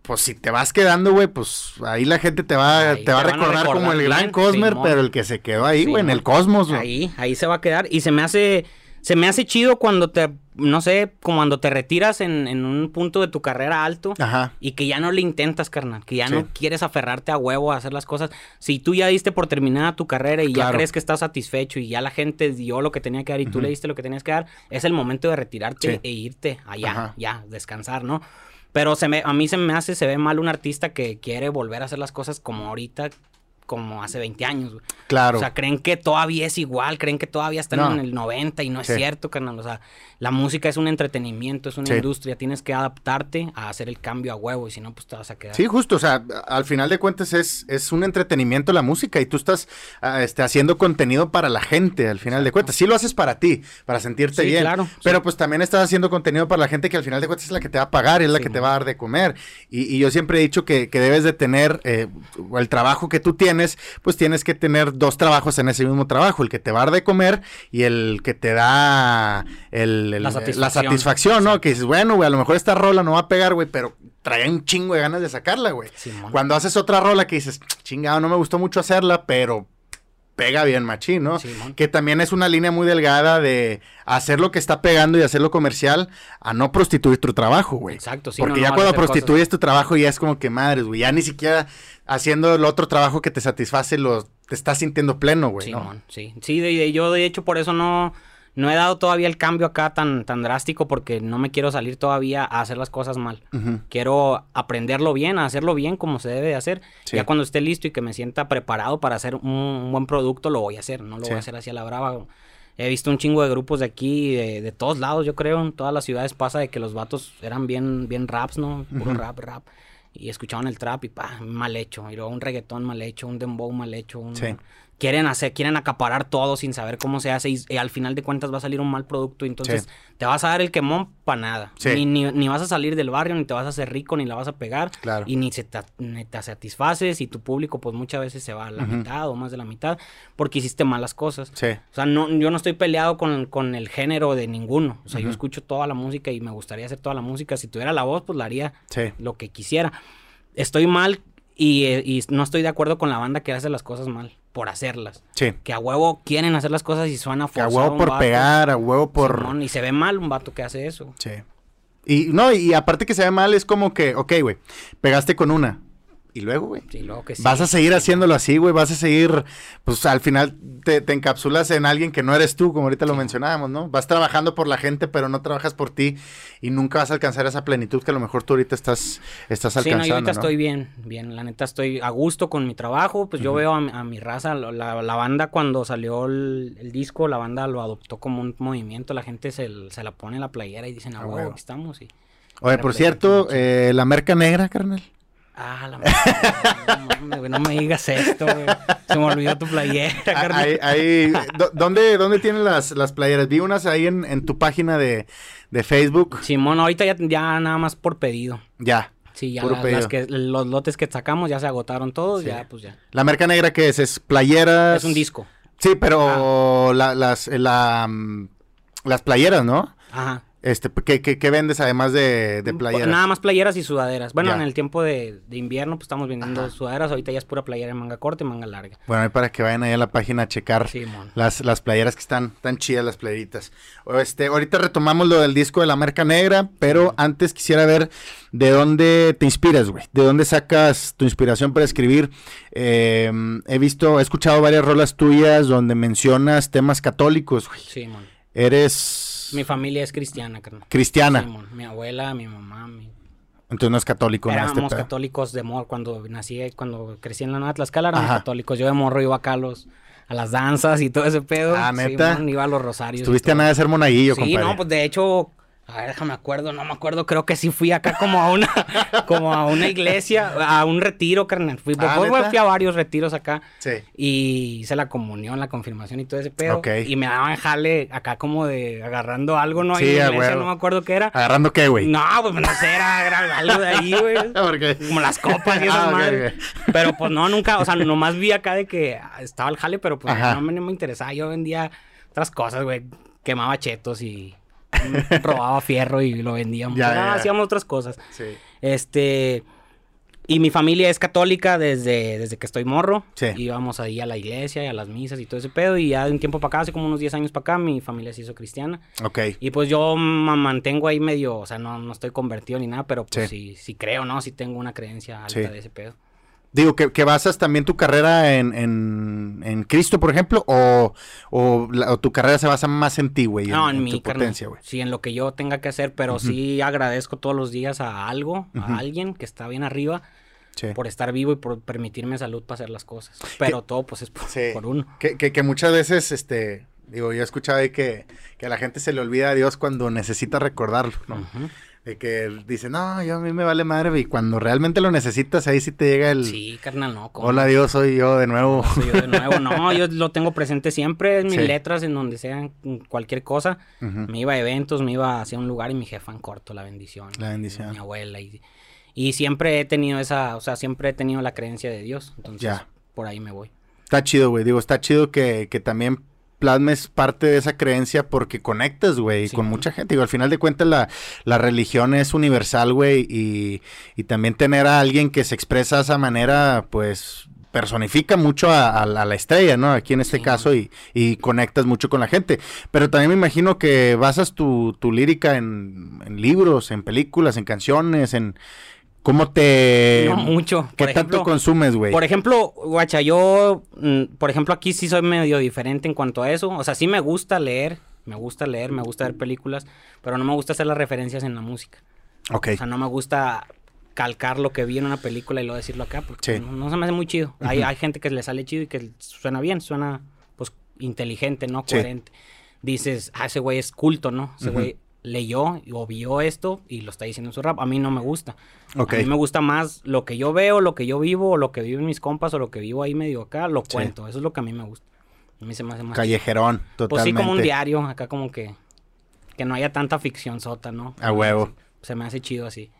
pues si te vas quedando, güey, pues ahí la gente te va, te va a recordar, como el gran Cosmer, pero el que se quedó ahí, güey, en el cosmos, güey. Ahí, ahí se va a quedar. Y se me hace, se me hace chido cuando te no sé, como cuando te retiras en, en, un punto de tu carrera alto y que ya no le intentas, carnal, que ya no quieres aferrarte a huevo a hacer las cosas. Si tú ya diste por terminada tu carrera y ya crees que estás satisfecho y ya la gente dio lo que tenía que dar y tú le diste lo que tenías que dar, es el momento de retirarte e irte allá, ya, descansar, ¿no? Pero se me, a mí se me hace, se ve mal un artista que quiere volver a hacer las cosas como ahorita como hace 20 años. Claro. O sea, creen que todavía es igual, creen que todavía están en el 90 y no es cierto, carnal. O sea, la música es un entretenimiento, es una industria, tienes que adaptarte a hacer el cambio a huevo y si no, pues te vas a quedar. Sí, justo, o sea, al final de cuentas es, es un entretenimiento la música y tú estás este, haciendo contenido para la gente, al final de cuentas. Sí lo haces para ti, para sentirte bien. Claro. Pero pues también estás haciendo contenido para la gente que al final de cuentas es la que te va a pagar, es la que te va a dar de comer. Y, yo siempre he dicho que, que debes de tener eh, el trabajo que tú tienes pues tienes que tener dos trabajos en ese mismo trabajo, el que te va a dar de comer y el que te da la, satisfacción. ¿no? Que dices, bueno, güey, a lo mejor esta rola no va a pegar, güey, pero trae un chingo de ganas de sacarla, güey. Cuando haces otra rola que dices, chingado, no me gustó mucho hacerla, pero pega bien machín, ¿no? que también es una línea muy delgada de hacer lo que está pegando y hacerlo comercial a no prostituir tu trabajo, güey. Exacto, sí. Porque ya cuando prostituyes tu trabajo ya es como que madres, güey, ya ni siquiera haciendo el otro trabajo que te satisface lo te estás sintiendo pleno, güey, ¿no? Sí, sí, de, yo de hecho por eso no no he dado todavía el cambio acá tan, tan drástico porque no me quiero salir todavía a hacer las cosas mal. Quiero aprenderlo bien, a hacerlo bien como se debe de hacer. Ya cuando esté listo y que me sienta preparado para hacer un, buen producto, lo voy a hacer. No lo voy a hacer así a la brava. He visto un chingo de grupos de aquí, de, de, todos lados, yo creo. En todas las ciudades pasa de que los vatos eran bien, bien raps, ¿no? Puro rap, rap. Y escuchaban el trap y pa, mal hecho. Y luego un reggaetón mal hecho, un dembow mal hecho. Un, quieren hacer, quieren acaparar todo sin saber cómo se hace y, al final de cuentas va a salir un mal producto. Entonces te vas a dar el quemón para nada. Ni, ni, vas a salir del barrio, ni te vas a hacer rico, ni la vas a pegar. Y ni, se te, te, satisfaces y tu público pues muchas veces se va a la mitad o más de la mitad porque hiciste malas cosas. O sea, no, yo no estoy peleado con, con el género de ninguno. O sea, yo escucho toda la música y me gustaría hacer toda la música. Si tuviera la voz, pues la haría lo que quisiera. Estoy mal y, eh, y no estoy de acuerdo con la banda que hace las cosas mal por hacerlas. Sí. Que a huevo quieren hacer las cosas y suena forzado. Que a huevo por pegar, a huevo por... y se ve mal un vato que hace eso. Sí. Y no, y aparte que se ve mal es como que, ok, güey, pegaste con una. Y luego, güey. Sí, luego que sí. Vas a seguir haciéndolo así, güey. Vas a seguir, pues al final te, te encapsulas en alguien que no eres tú, como ahorita lo mencionábamos, ¿no? Vas trabajando por la gente, pero no trabajas por ti y nunca vas a alcanzar esa plenitud que a lo mejor tú ahorita estás, estás Sí, no, alcanzando. yo ahorita ¿no? estoy bien, bien, la neta estoy a gusto con mi trabajo, pues yo veo a, mi- a mi raza, la, banda cuando salió el, el disco, la banda lo adoptó como un movimiento, la gente se, se la pone en la playera y dicen, ah, huevo, aquí estamos y... Oye, por cierto, eh, la merca negra, carnal. Ah, la madre, no, me digas esto, güey. Se me olvidó tu playera, Ah, carnal. Ahí, ahí, ¿dó- ¿dónde, ¿Dónde tienen las, las playeras? Vi unas ahí en, en tu página de, de Facebook. Simón, ahorita ya, ya nada más por pedido. Ya. Sí, ya las- pedido. las que, los lotes que sacamos ya se agotaron todos, Sí. ya pues ya. La merca negra, ¿qué es? ¿Es playeras? Es un disco. Sí, pero la- las, la, mm, las playeras, ¿no? Ajá. Este, ¿qué, qué, qué vendes además de, de playeras? Nada más playeras y sudaderas. Bueno, Ya. en el tiempo de, de invierno, pues estamos vendiendo Ajá. sudaderas. Ahorita ya es pura playera en manga corta y manga larga. Bueno, ahí para que vayan ahí a la página a checar las, las playeras que están tan chidas, las playeritas. Este, ahorita retomamos lo del disco de la marca negra, pero antes quisiera ver de dónde te inspiras, güey. De dónde sacas tu inspiración para escribir. Eh, he visto, he escuchado varias rolas tuyas donde mencionas temas católicos, güey. Simón. Eres Mi familia es cristiana, carnal. cristiana. Mi abuela, mi mamá, mi... entonces no es católico. ¿no? Éramos Este católicos de morro. Cuando nací, cuando crecí en la Nueva Tlaxcala, éramos Ajá. católicos. Yo de morro iba acá a, los, a las danzas y todo ese pedo. Ah, ¿neta? Simón, iba a los rosarios. Estuviste a nada de ser monaguillo, Sí, compadre. no, pues de hecho, a ver, déjame acuerdo, no me acuerdo, creo que sí fui acá como a una, <laughs> como a una iglesia, a un retiro, carnal. Fui, Ah, pues, fui a varios retiros acá Sí. y hice la comunión, la confirmación y todo ese pedo. Ok. Y me daban jale acá como de agarrando algo, ¿no? Ahí Sí, en la iglesia, no me acuerdo qué era. ¿Agarrando qué, güey? No, pues no sé, era, era algo de ahí, güey. <laughs> Porque... Como las copas y <laughs> esas Ah, madres. ok. Pero pues no, nunca, o sea, nomás vi acá de que estaba el jale, pero pues Ajá. no me, interesaba. Yo vendía otras cosas, güey. Quemaba chetos y <laughs> robaba fierro y lo vendíamos. Ya, Ah, ya. Hacíamos otras cosas. Sí. Este. Y mi familia es católica desde, desde que estoy morro. Sí. Íbamos ahí a la iglesia y a las misas y todo ese pedo. Y ya de un tiempo para acá, hace como unos 10 años para acá, mi familia se hizo cristiana. Ok. Y pues yo me mantengo ahí medio, o sea, no, no estoy convertido ni nada, pero pues Sí. sí, sí, creo, ¿no? Sí tengo una creencia alta Sí. de ese pedo. Digo, que, que basas también tu carrera en, en, en Cristo, por ejemplo, o, o, la- o tu carrera se basa más en ti, güey. No, en, tu mi potencia, güey. Sí, en lo que yo tenga que hacer, pero sí agradezco todos los días a algo, a alguien que está bien arriba Sí. por estar vivo y por permitirme salud para hacer las cosas. Pero todo pues es por, Sí. por uno. Que, que, que muchas veces, este, digo, yo he escuchado ahí que, que a la gente se le olvida a Dios cuando necesita recordarlo, ¿no? Ujú. De que dice, no, yo a mí me vale madre, y cuando realmente lo necesitas, ahí sí te llega el, Sí, carnal, no. ¿cómo? hola Dios, soy yo de nuevo. Soy yo de nuevo, no, <laughs> yo lo tengo presente siempre en mis Sí. letras, en donde sea, en cualquier cosa. Me iba a eventos, me iba hacia un lugar y mi jefa en corto, la bendición. La bendición. Mi abuela. Y, y siempre he tenido esa, o sea, siempre he tenido la creencia de Dios. Entonces, Ya. por ahí me voy. Está chido, güey. Digo, está chido que, que también plasmes parte de esa creencia porque conectas, güey, Sí, con mucha gente. Digo, al final de cuentas la, la religión es universal, güey, y, y también tener a alguien que se expresa de esa manera, pues personifica mucho a, a la a la estrella, ¿no? Aquí en este Sí, caso y, y conectas mucho con la gente. Pero también me imagino que basas tu, tu lírica en, en libros, en películas, en canciones, en cómo te... no mucho. ¿Qué Por tanto ejemplo, consumes, güey? Por ejemplo, guacha, yo, mm, por ejemplo, aquí sí soy medio diferente en cuanto a eso. O sea, sí me gusta leer, me gusta leer, me gusta ver películas, pero no me gusta hacer las referencias en la música. Ok. O sea, no me gusta calcar lo que vi en una película y luego decirlo acá, porque Sí. no, no se me hace muy chido. hay, hay gente que le sale chido y que suena bien, suena pues inteligente, no Sí. coherente. Dices, ah, ese güey es culto, ¿no? Ese güey leyó o vio esto y lo está diciendo en su rap. A mí no me gusta. A mí me gusta más lo que yo veo, lo que yo vivo, o lo que viven mis compas, o lo que vivo ahí medio acá, lo Sí. cuento. Eso es lo que a mí me gusta. A mí se me hace más... Callejerón, Pues totalmente. sí, como un diario, acá como que... Que no haya tanta ficción sota, ¿no? A huevo. Se me hace chido así.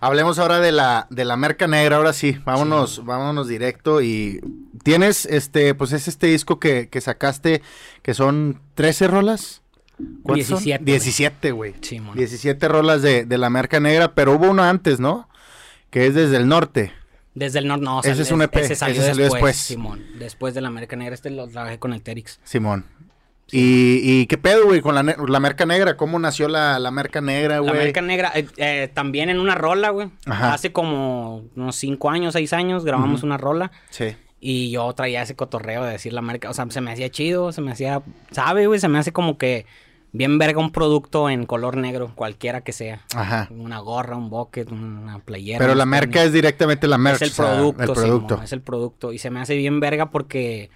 Hablemos ahora de la, de la merca negra, ahora sí, vámonos, vámonos directo y tienes este, pues es este disco que, que sacaste, que son 13 rolas. ¿Cuántas son? 17, güey. 17, güey. Sí, mon. 17 rolas de, de la merca negra, pero hubo uno antes, ¿no? Que es desde el norte. Desde el norte, no, Ese es un EP, Ese salió, ese salió después, después. Simón. Después de la América Negra, este lo trabajé con el Terix. Simón. ¿Y, ¿Y, qué pedo, güey, con la, la merca negra? ¿Cómo nació la, la merca negra, güey? La merca negra, eh, eh, también en una rola, güey. Hace como unos cinco años, seis años, grabamos una rola. Sí. Y yo traía ese cotorreo de decir la marca. O sea, se me hacía chido, se me hacía. ¿Sabe, güey? Se me hace como que bien verga un producto en color negro, cualquiera que sea. Ajá. Una gorra, un bucket, una playera. Pero la merca es directamente la merca. Es el producto, el producto. es el producto. Y se me hace bien verga porque.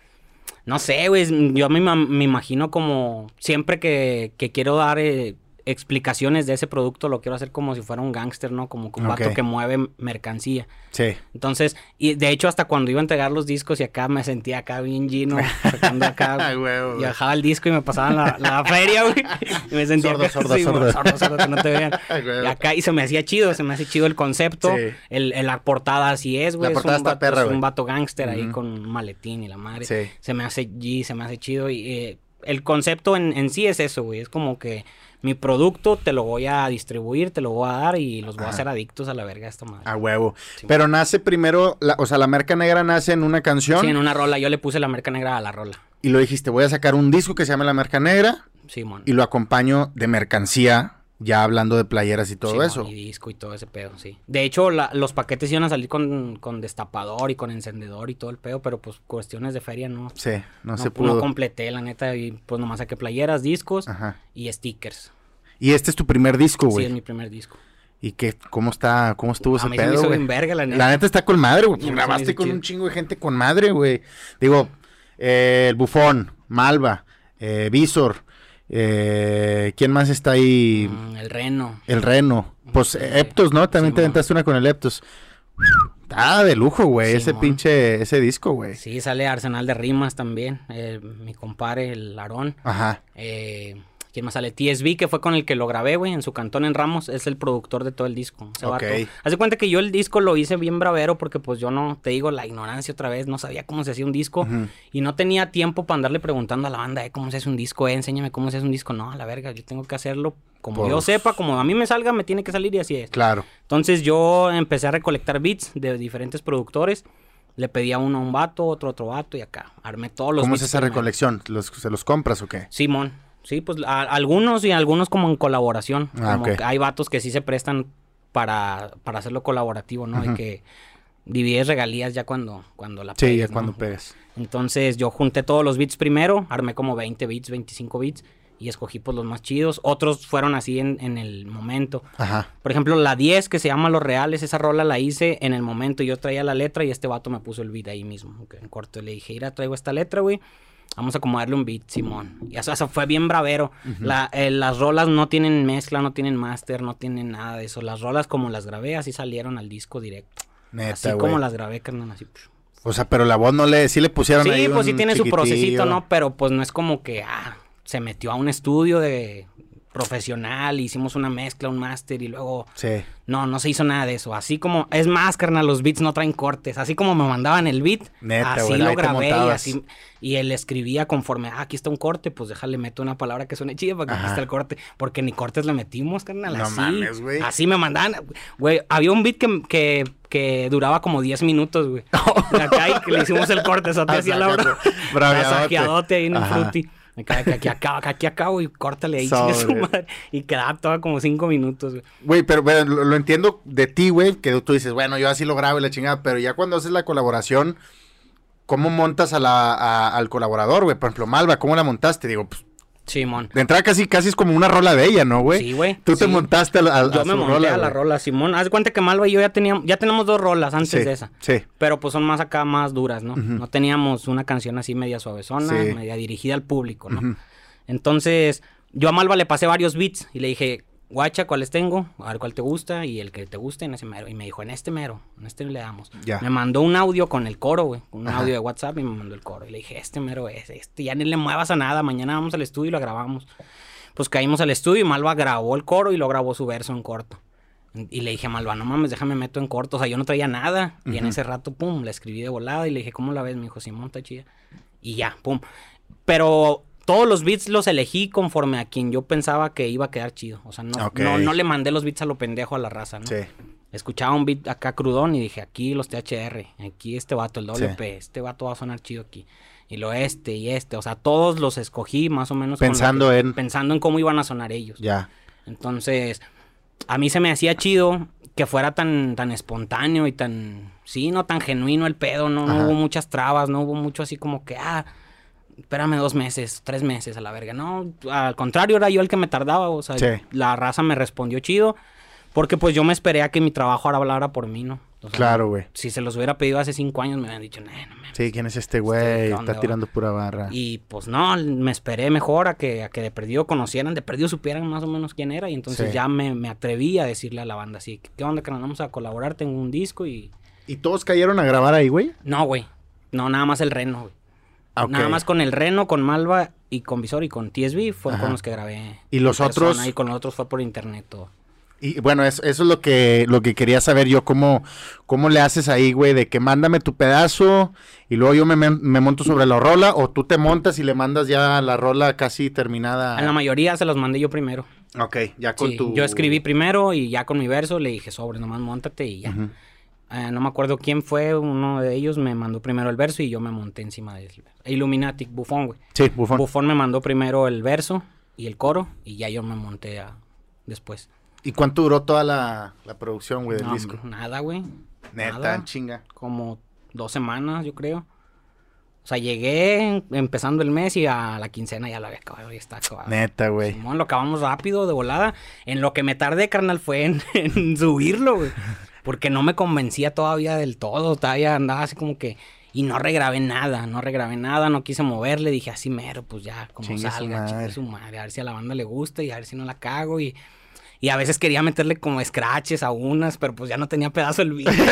No sé, güey. Yo me, me imagino como. Siempre que, que quiero dar. Eh, explicaciones de ese producto lo quiero hacer como si fuera un gángster, ¿no? Como un vato que mueve mercancía. Sí. Entonces, y de hecho hasta cuando iba a entregar los discos y acá me sentía acá bien lleno, sacando acá, <laughs> y bajaba el disco y me pasaban la, la feria, güey. Y me sentía sordo, sordo, sordo. sordo, sordo, que no te vean. <laughs> y acá, y se me hacía chido, se me hacía chido el concepto. El, la portada así es, güey. La portada es un está perra, Es un vato gángster ahí con un maletín y la madre. Sí. Se me hace G, se me hace chido y... Eh, el concepto en, en sí es eso, güey. Es como que mi producto te lo voy a distribuir, te lo voy a dar y los voy a hacer adictos a la verga esta madre. A huevo. Pero nace primero, la, o sea, la merca negra nace en una canción. Sí, en una rola. Yo le puse la merca negra a la rola. Y lo dijiste, voy a sacar un disco que se llama La Merca Negra. Simón. y lo acompaño de mercancía ya hablando de playeras y todo Sí, eso. Y disco y todo ese pedo, sí. De hecho, la- los paquetes iban a salir con, con destapador y con encendedor y todo el pedo, pero pues cuestiones de feria no. Sí, no, No, se no pudo. completé, la neta, y pues nomás saqué playeras, discos Ajá. y stickers. Y este es tu primer disco, Sí, güey. es mi primer disco. ¿Y qué, cómo está, cómo estuvo A ese mí se me pedo, hizo bien verga, la neta. La neta está con madre, güey. Sí, grabaste con chido. un chingo de gente con madre, güey. Digo, eh, el Bufón, Malva, eh, Visor, eh, ¿quién más está ahí? Mm, el Reno. El Reno. Pues Sí. Eptos, ¿no? También te aventaste una con el Eptos. Está de lujo, güey, ese pinche, ese disco, güey. Sí, sale Arsenal de Rimas también. eh, mi compadre, el Aarón. Ajá. Eh, ¿Quién más sale? TSB, que fue con el que lo grabé, güey, en su cantón en Ramos. Es el productor de todo el disco. ese Ok. vato. Haz de cuenta que yo el disco lo hice bien bravero porque, pues, yo no, te digo, la ignorancia otra vez. No sabía cómo se hacía un disco. Y no tenía tiempo para andarle preguntando a la banda, eh, ¿cómo se hace un disco? Eh, enséñame cómo se hace un disco. No, a la verga, yo tengo que hacerlo como Por- yo sepa, como a mí me salga, me tiene que salir y así es. Claro. Entonces yo empecé a recolectar beats de diferentes productores. Le pedía uno a un vato, otro a otro vato y acá. Armé todos los ¿Cómo es esa recolección? ¿Los, ¿Se los compras o qué? Simón. Sí, pues a- algunos y algunos como en colaboración. Ah, como que hay vatos que sí se prestan para, para hacerlo colaborativo, ¿no? Y que divides regalías ya cuando, cuando la Sí, pegues, ya ¿no? cuando pegas. Entonces yo junté todos los beats primero, armé como 20 beats, 25 beats y escogí pues los más chidos. Otros fueron así en, en el momento. Ajá. Por ejemplo, la 10 que se llama Los Reales, esa rola la hice en el momento. Yo traía la letra y este vato me puso el beat ahí mismo. ok, En corto le dije, mira, traigo esta letra, güey. Vamos a acomodarle un beat, Simón. Y eso, eso fue bien bravero. La- eh, las rolas no tienen mezcla, no tienen máster, no tienen nada de eso. Las rolas como las grabé, así salieron al disco directo. Neta, así como las grabé, carnal, así. O sea, pero la voz no le... Sí le pusieron ahí Sí, pues sí tiene su procesito. ¿no? Pero pues no es como que, ah, se metió a un estudio de profesional, hicimos una mezcla, un máster y luego Sí. no, no se hizo nada de eso. Así como, es más, carnal, los beats no traen cortes. Así como me mandaban el beat, Neta, así güey, lo grabé y así. Y él escribía conforme, ah, aquí está un corte, pues déjale, meto una palabra que suene chida para que aquí está el corte. Porque ni cortes le metimos, carnal, No así. mames, güey. Así me mandaban, güey. Había un beat que, que, que duraba como 10 minutos, güey. <laughs> Acá y que le hicimos el corte, eso te hacía la. Braviadote. Masajeadote ahí en el fruity. Me cae que aquí acá, que aquí acá, güey, córtale ahí, su madre. Y quedaba todo como 5 minutos, güey. Güey, pero bueno, lo, lo entiendo de ti, güey, que tú dices, bueno, yo así lo grabo y la chingada, pero ya cuando haces la colaboración, ¿cómo montas a la, a- al colaborador, güey? Por ejemplo, Malva, ¿cómo la montaste? Digo, pues, Simón. de entrada casi, casi es como una rola de ella, ¿no, güey? Sí, güey. Tú te montaste a, la- a- Yo me monté rola, a la rola, Simón. Haz de cuenta que Malva y yo ya teníamos, ya tenemos dos rolas antes Sí, de esa. sí. Pero pues son más acá, más duras, ¿no? No teníamos una canción así media suavezona, Sí. media dirigida al público, ¿no? Entonces, yo a Malva le pasé varios beats y le dije, guacha, ¿cuáles tengo? A ver cuál te gusta y el que te guste en ese mero. Y me dijo, en este mero, en este le damos. Ya. Me mandó un audio con el coro, güey. Un Ajá. audio de WhatsApp y me mandó el coro. Y le dije, este mero es, este. Ya ni le muevas a nada. Mañana vamos al estudio y lo grabamos. Pues caímos al estudio y Malva grabó el coro y lo grabó su verso en corto. Y le dije a Malva, no mames, déjame meto en corto. O sea, yo no traía nada. Y en ese rato, pum, la escribí de volada y le dije, ¿cómo la ves? Me dijo, Simón, está chida. Y ya, pum. Pero todos los beats los elegí conforme a quien yo pensaba que iba a quedar chido. O sea, no, Ok. no, no le mandé los beats a lo pendejo a la raza, ¿no? Sí. escuchaba un beat acá crudón y dije, aquí los THR, aquí este vato, el WP, este vato va a sonar chido aquí. Y lo este y este, o sea, todos los escogí más o menos. Pensando en... Pensando en cómo iban a sonar ellos. Ya. Entonces, a mí se me hacía chido que fuera tan, tan espontáneo y tan, sí, no tan genuino el pedo, no, no hubo muchas trabas, no hubo mucho así como que, ah, espérame dos meses, tres meses a la verga. No, al contrario, era yo el que me tardaba, o sea, la raza me respondió chido, porque pues yo me esperé a que mi trabajo ahora hablara por mí, ¿no? claro, güey. Si se los hubiera pedido hace cinco años, me hubieran dicho, no, no me. Sí, ¿quién es este güey? Está tirando pura barra. Y pues no, me esperé mejor a que, a que de perdido conocieran, de perdido supieran más o menos quién era. Y entonces ya me, me, atreví a decirle a la banda así, ¿qué onda que nos vamos a colaborar? Tengo un disco y. ¿Y todos cayeron a grabar ahí, güey? No, güey. No, nada más el Reno, güey. Ah, nada más con el Reno, con Malva y con Visor y con TSB fueron con los que grabé. ¿Y los otros? Y con los otros fue por internet todo. Y bueno, eso, eso, es lo que, lo que quería saber yo, cómo, cómo le haces ahí, güey, de que mándame tu pedazo y luego yo me, me, monto sobre la rola o tú te montas y le mandas ya la rola casi terminada. En la mayoría se los mandé yo primero. Ok, ya con tu... Yo escribí primero y ya con mi verso le dije sobre, nomás montate y ya. Eh, no me acuerdo quién fue, uno de ellos me mandó primero el verso y yo me monté encima de él. Illuminati, Bufón, güey. Sí, Bufón. Bufón me mandó primero el verso y el coro y ya yo me monté después. ¿Y cuánto duró toda la, producción, güey, del disco? Nada, güey. Neta, chinga. Como dos semanas, yo creo. O sea, llegué empezando el mes y a la quincena ya lo había acabado y está acabado. Neta, güey. lo acabamos rápido, de volada. En lo que me tardé, carnal, fue en, <laughs> en subirlo, güey. Porque no me convencía todavía del todo. Todavía andaba así como que. Y no regrabé nada, no regrabé nada, no quise moverle. Dije así mero, pues ya, como salga, su su madre. A ver si a la banda le gusta y a ver si no la cago. Y y a veces quería meterle como scratches a unas, pero pues ya no tenía pedazo el video. <laughs>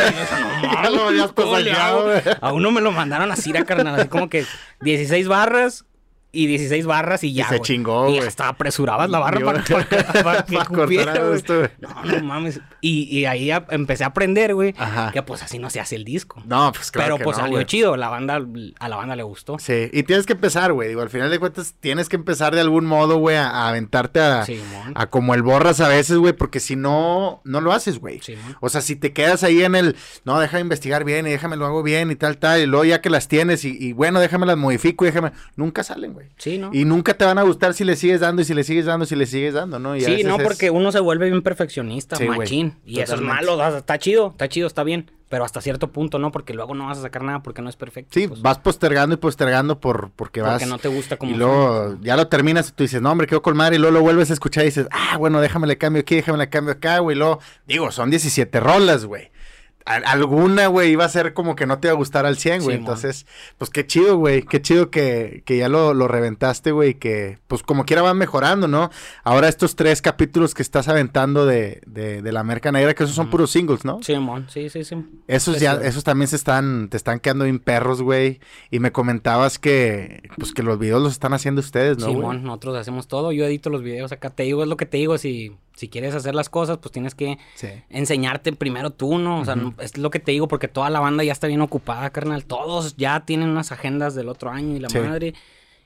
<laughs> A uno me lo mandaron así a carnal, así como que 16 barras, y 16 barras y ya. Y se chingó, güey. Y hasta apresurabas la barra para, <laughs> para, que No, no mames. Y, y ahí empecé a aprender, güey. Que pues así no se hace el disco. No, pues claro. Pero pues salió chido. La banda, a la banda le gustó. Sí. Y tienes que empezar, güey. Digo, al final de cuentas, tienes que empezar de algún modo, güey, a, aventarte a, a como el borras a veces, güey. Porque si no, no lo haces, güey. Sí, o sea, si te quedas ahí en el, no, déjame investigar bien y déjame lo hago bien y tal, tal. Y luego ya que las tienes y, y bueno, déjame las modifico y déjame. Nunca salen, güey. Sí, ¿no? Y nunca te van a gustar si le sigues dando y si le sigues dando, si le sigues dando, ¿no? sí, no, porque uno se vuelve bien perfeccionista, machín. y eso es malo, está chido, está chido, está bien. Pero hasta cierto punto, ¿no? Porque luego no vas a sacar nada porque no es perfecto. Sí, pues. vas postergando y postergando por, porque, vas. Porque no te gusta como. Y luego ya lo terminas y tú dices, no, hombre, quedó colmar. Y luego lo vuelves a escuchar y dices, ah, bueno, déjame le cambio aquí, déjame le cambio acá, güey. Y luego, digo, son 17 rolas, güey alguna, güey, iba a ser como que no te iba a gustar al 100, güey. Entonces, pues qué chido, güey. Qué chido que, que ya lo, lo reventaste, güey. Que, pues como quiera van mejorando, ¿no? Ahora estos tres capítulos que estás aventando de, de, de la Merca Negra, que esos son puros singles, ¿no? Sí, mon. Sí, sí, sí. Esos ya, esos también se están, te están quedando bien perros, güey. Y me comentabas que, pues que los videos los están haciendo ustedes, ¿no? Sí, mon. Nosotros hacemos todo. Yo edito los videos acá. Te digo, es lo que te digo. Si si quieres hacer las cosas, pues tienes que enseñarte primero tú, ¿no? O sea, es lo que te digo, porque toda la banda ya está bien ocupada, carnal. Todos ya tienen unas agendas del otro año y la madre.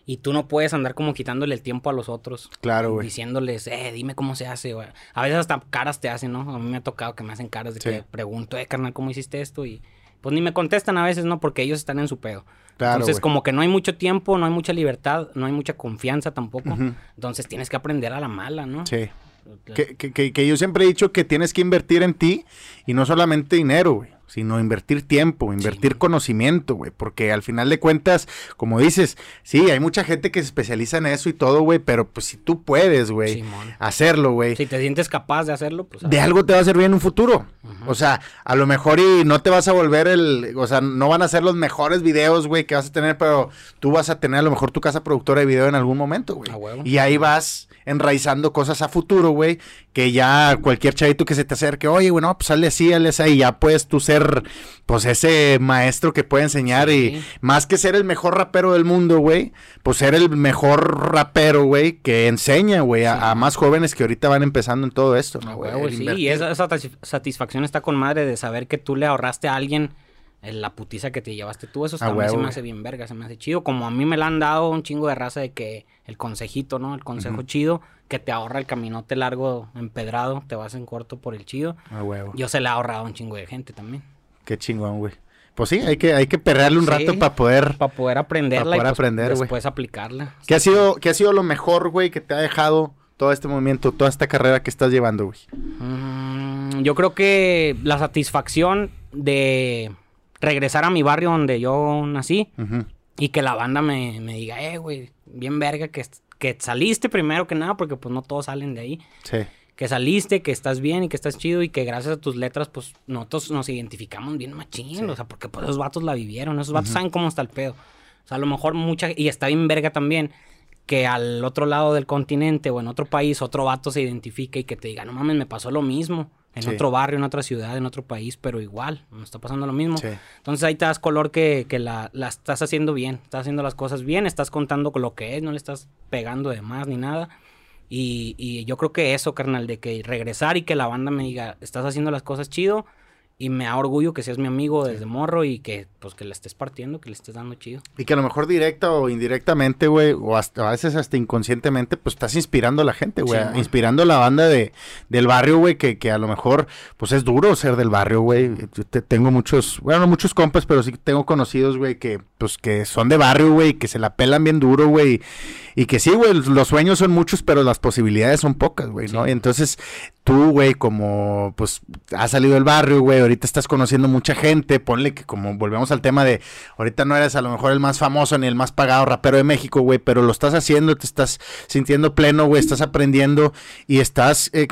Y tú no puedes andar como quitándole el tiempo a los otros. Claro, güey. Diciéndoles, eh, dime cómo se hace, güey. A veces hasta caras te hacen, ¿no? A mí me ha tocado que me hacen caras de que pregunto, eh, carnal, ¿cómo hiciste esto? Y pues ni me contestan a veces, ¿no? Porque ellos están en su pedo. Claro, Entonces, como que no hay mucho tiempo, no hay mucha libertad, no hay mucha confianza tampoco. Entonces, tienes que aprender a la mala, ¿no? Sí. Que, que, que, yo siempre he dicho que tienes que invertir en ti y no solamente dinero, güey, sino invertir tiempo, invertir conocimiento, güey, porque al final de cuentas, como dices, sí, hay mucha gente que se especializa en eso y todo, güey, pero pues si tú puedes, güey, hacerlo, güey. Si te sientes capaz de hacerlo, pues... De algo te va a servir en un futuro. O sea, a lo mejor y no te vas a volver el, o sea, no van a ser los mejores videos, güey, que vas a tener, pero tú vas a tener a lo mejor tu casa productora de video en algún momento, güey. y ahí vas enraizando cosas a futuro, güey, que ya cualquier chavito que se te acerque, oye, güey, no, pues sale así, sale así, y ya puedes tú ser, pues ese maestro que puede enseñar y más que ser el mejor rapero del mundo, güey, pues ser el mejor rapero, güey, que enseña, güey, a, más jóvenes que ahorita van empezando en todo esto, ¿no, güey? sí, y esa, satisfacción está con madre de saber que tú le ahorraste a alguien la putiza que te llevaste tú, eso Ah, también se me hace bien verga, se me hace chido. Como a mí me la han dado un chingo de raza de que el consejito, ¿no? El consejo chido, que te ahorra el caminote largo empedrado, te vas en corto por el chido. A huevo. Yo se le ha ahorrado a un chingo de gente también. Qué chingón, güey. Pues sí, hay que, hay que perrearle un Sí. rato para poder... Para poder aprenderla poder y pues, aprender, güey. después aplicarla. ¿Qué ha sido, qué ha sido lo mejor, güey, que te ha dejado todo este movimiento, toda esta carrera que estás llevando, güey? Mm, yo creo que la satisfacción de regresar a mi barrio donde yo nací y que la banda me, me diga, eh, güey, bien verga que, que saliste primero que nada, porque pues no todos salen de ahí. Sí. Que saliste, que estás bien y que estás chido y que gracias a tus letras, pues nosotros nos identificamos bien machín. O sea, porque pues esos vatos la vivieron, esos vatos saben cómo está el pedo. O sea, a lo mejor mucha, y está bien verga también, que al otro lado del continente o en otro país otro vato se identifique y que te diga, no mames, me pasó lo mismo. En Sí. otro barrio, en otra ciudad, en otro país, pero igual, me está pasando lo mismo. Sí. Entonces ahí te das color que, que la, la estás haciendo bien, estás haciendo las cosas bien, estás contando con lo que es, no le estás pegando de más ni nada. Y, y yo creo que eso, carnal, de que regresar y que la banda me diga, estás haciendo las cosas chido. Y me da orgullo que seas mi amigo desde morro y que pues que le estés partiendo, que le estés dando chido. Y que a lo mejor directa o indirectamente, güey, o hasta a veces hasta inconscientemente, pues estás inspirando a la gente, güey. Sí, inspirando a la banda de, del barrio, güey, que, que a lo mejor, pues es duro ser del barrio, güey. Yo te- tengo muchos, bueno, no muchos compas, pero sí tengo conocidos, güey, que, pues que son de barrio, güey, que se la pelan bien duro, güey. Y que sí, güey, los sueños son muchos, pero las posibilidades son pocas, güey, ¿no? Y entonces tú, güey, como pues has salido del barrio, güey, ahorita estás conociendo mucha gente, ponle que como volvemos al tema de, ahorita no eres a lo mejor el más famoso ni el más pagado rapero de México, güey, pero lo estás haciendo, te estás sintiendo pleno, güey, estás aprendiendo y estás eh,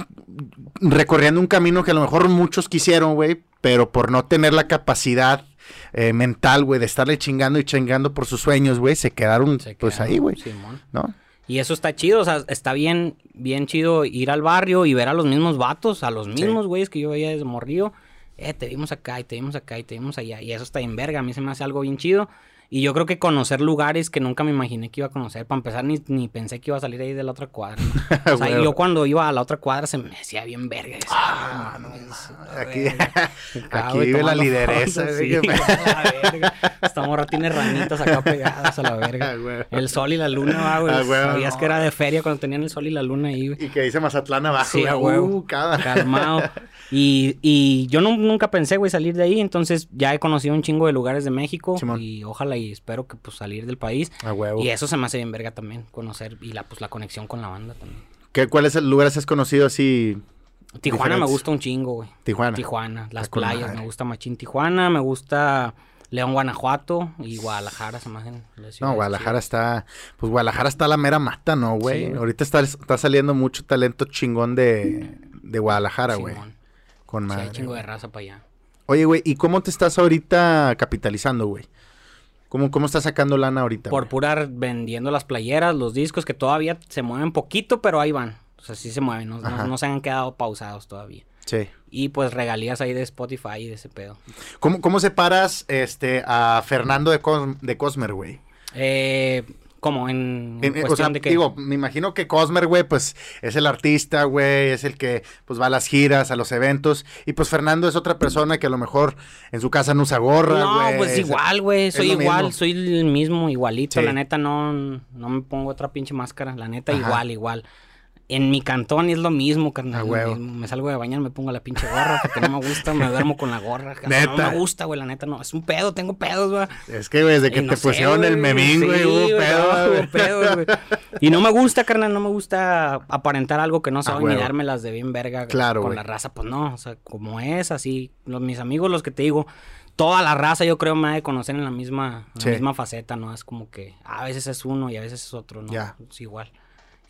recorriendo un camino que a lo mejor muchos quisieron, güey, pero por no tener la capacidad eh, mental, güey, de estarle chingando y chingando por sus sueños, güey, se quedaron Se pues quedaron, ahí, güey. ¿no? Y eso está chido, o sea, está bien, bien chido ir al barrio y ver a los mismos vatos, a los mismos güeyes que yo veía desde morrillo. Eh, te vimos acá y te vimos acá y te vimos allá. Y eso está en verga, a mí se me hace algo bien chido. Y yo creo que conocer lugares que nunca me imaginé que iba a conocer. Para empezar, ni, ni pensé que iba a salir ahí de la otra cuadra. ¿no? <laughs> O sea, Huevo. yo cuando iba a la otra cuadra se me hacía bien verga. Decía, "Ah, no la Aquí, verga". Acá, aquí vive la lideresa. fotos, güey, sí, que- <laughs> a la verga. Esta morra tiene ranitas acá pegadas a la verga. Ah. El sol y la luna, va, güey. Ah, güey, Sabías no. que era de feria cuando tenían el sol y la luna ahí, güey. Y que dice Mazatlán abajo, Sí, güey. Uh, cada- Calmado. <laughs> Y, y yo no- nunca pensé, güey, salir de ahí. Entonces ya he conocido un chingo de lugares de México. Simón. Y ojalá y espero que pues salir del país. A huevo. Y eso se me hace bien verga también, conocer. Y la, pues la conexión con la banda también. ¿Qué, ¿Cuáles lugares has conocido así? Tijuana me gusta un chingo, güey. Tijuana. Tijuana, las Está con playas, madre. me gusta Machín Tijuana, me gusta León, Guanajuato y Guadalajara, se me hacen las No, Guadalajara está, pues Guadalajara está a la mera mata, ¿no, güey? Sí. Ahorita está, está saliendo mucho talento chingón de, de Guadalajara, güey. Con Sí, hay madre. chingo de raza para allá. Oye, güey, ¿y cómo te estás ahorita capitalizando, güey? ¿Cómo, ¿Cómo estás sacando lana ahorita? Por güey? pura vendiendo las playeras, los discos que todavía se mueven poquito, pero ahí van. O sea, sí se mueven, no, no se han quedado pausados todavía. Sí. Y pues regalías ahí de Spotify y de ese pedo. ¿Cómo, cómo separas este, a Fernando de, Cos- de Cosmer, güey? Eh, ¿Cómo? En, En- en- o cuestión sea, de que... digo, me imagino que Cosmer, güey, pues es el artista, güey, es el que pues va a las giras, a los eventos. Y pues Fernando es otra persona que a lo mejor en su casa no usa gorra, no, pues es- igual, güey. Soy igual, mismo. soy el mismo, igualito. Sí. La neta, no, no me pongo otra pinche máscara. La neta, Ajá. igual, igual. En mi cantón es lo mismo, carnal. A lo huevo. mismo. Me salgo de bañar, me pongo la pinche gorra porque no me gusta, me duermo con la gorra. Sea, No Neta. me gusta, güey, la neta, no. Es un pedo, tengo pedos, güey. Es que, güey, desde que no te sé, pusieron el güey, memín, sí, güey, hubo güey, pedo, güey. hubo pedo, güey. Y no me gusta, carnal, no me gusta aparentar algo que no A sabe ni dármelas de bien verga Claro, con la raza. Pues no, o sea, como es, así. Los, mis amigos, los que te digo, toda la raza yo creo me ha de conocer en la misma, en la Sí. misma faceta, ¿no? Es como que a veces es uno y a veces es otro, ¿no? Ya. Es igual.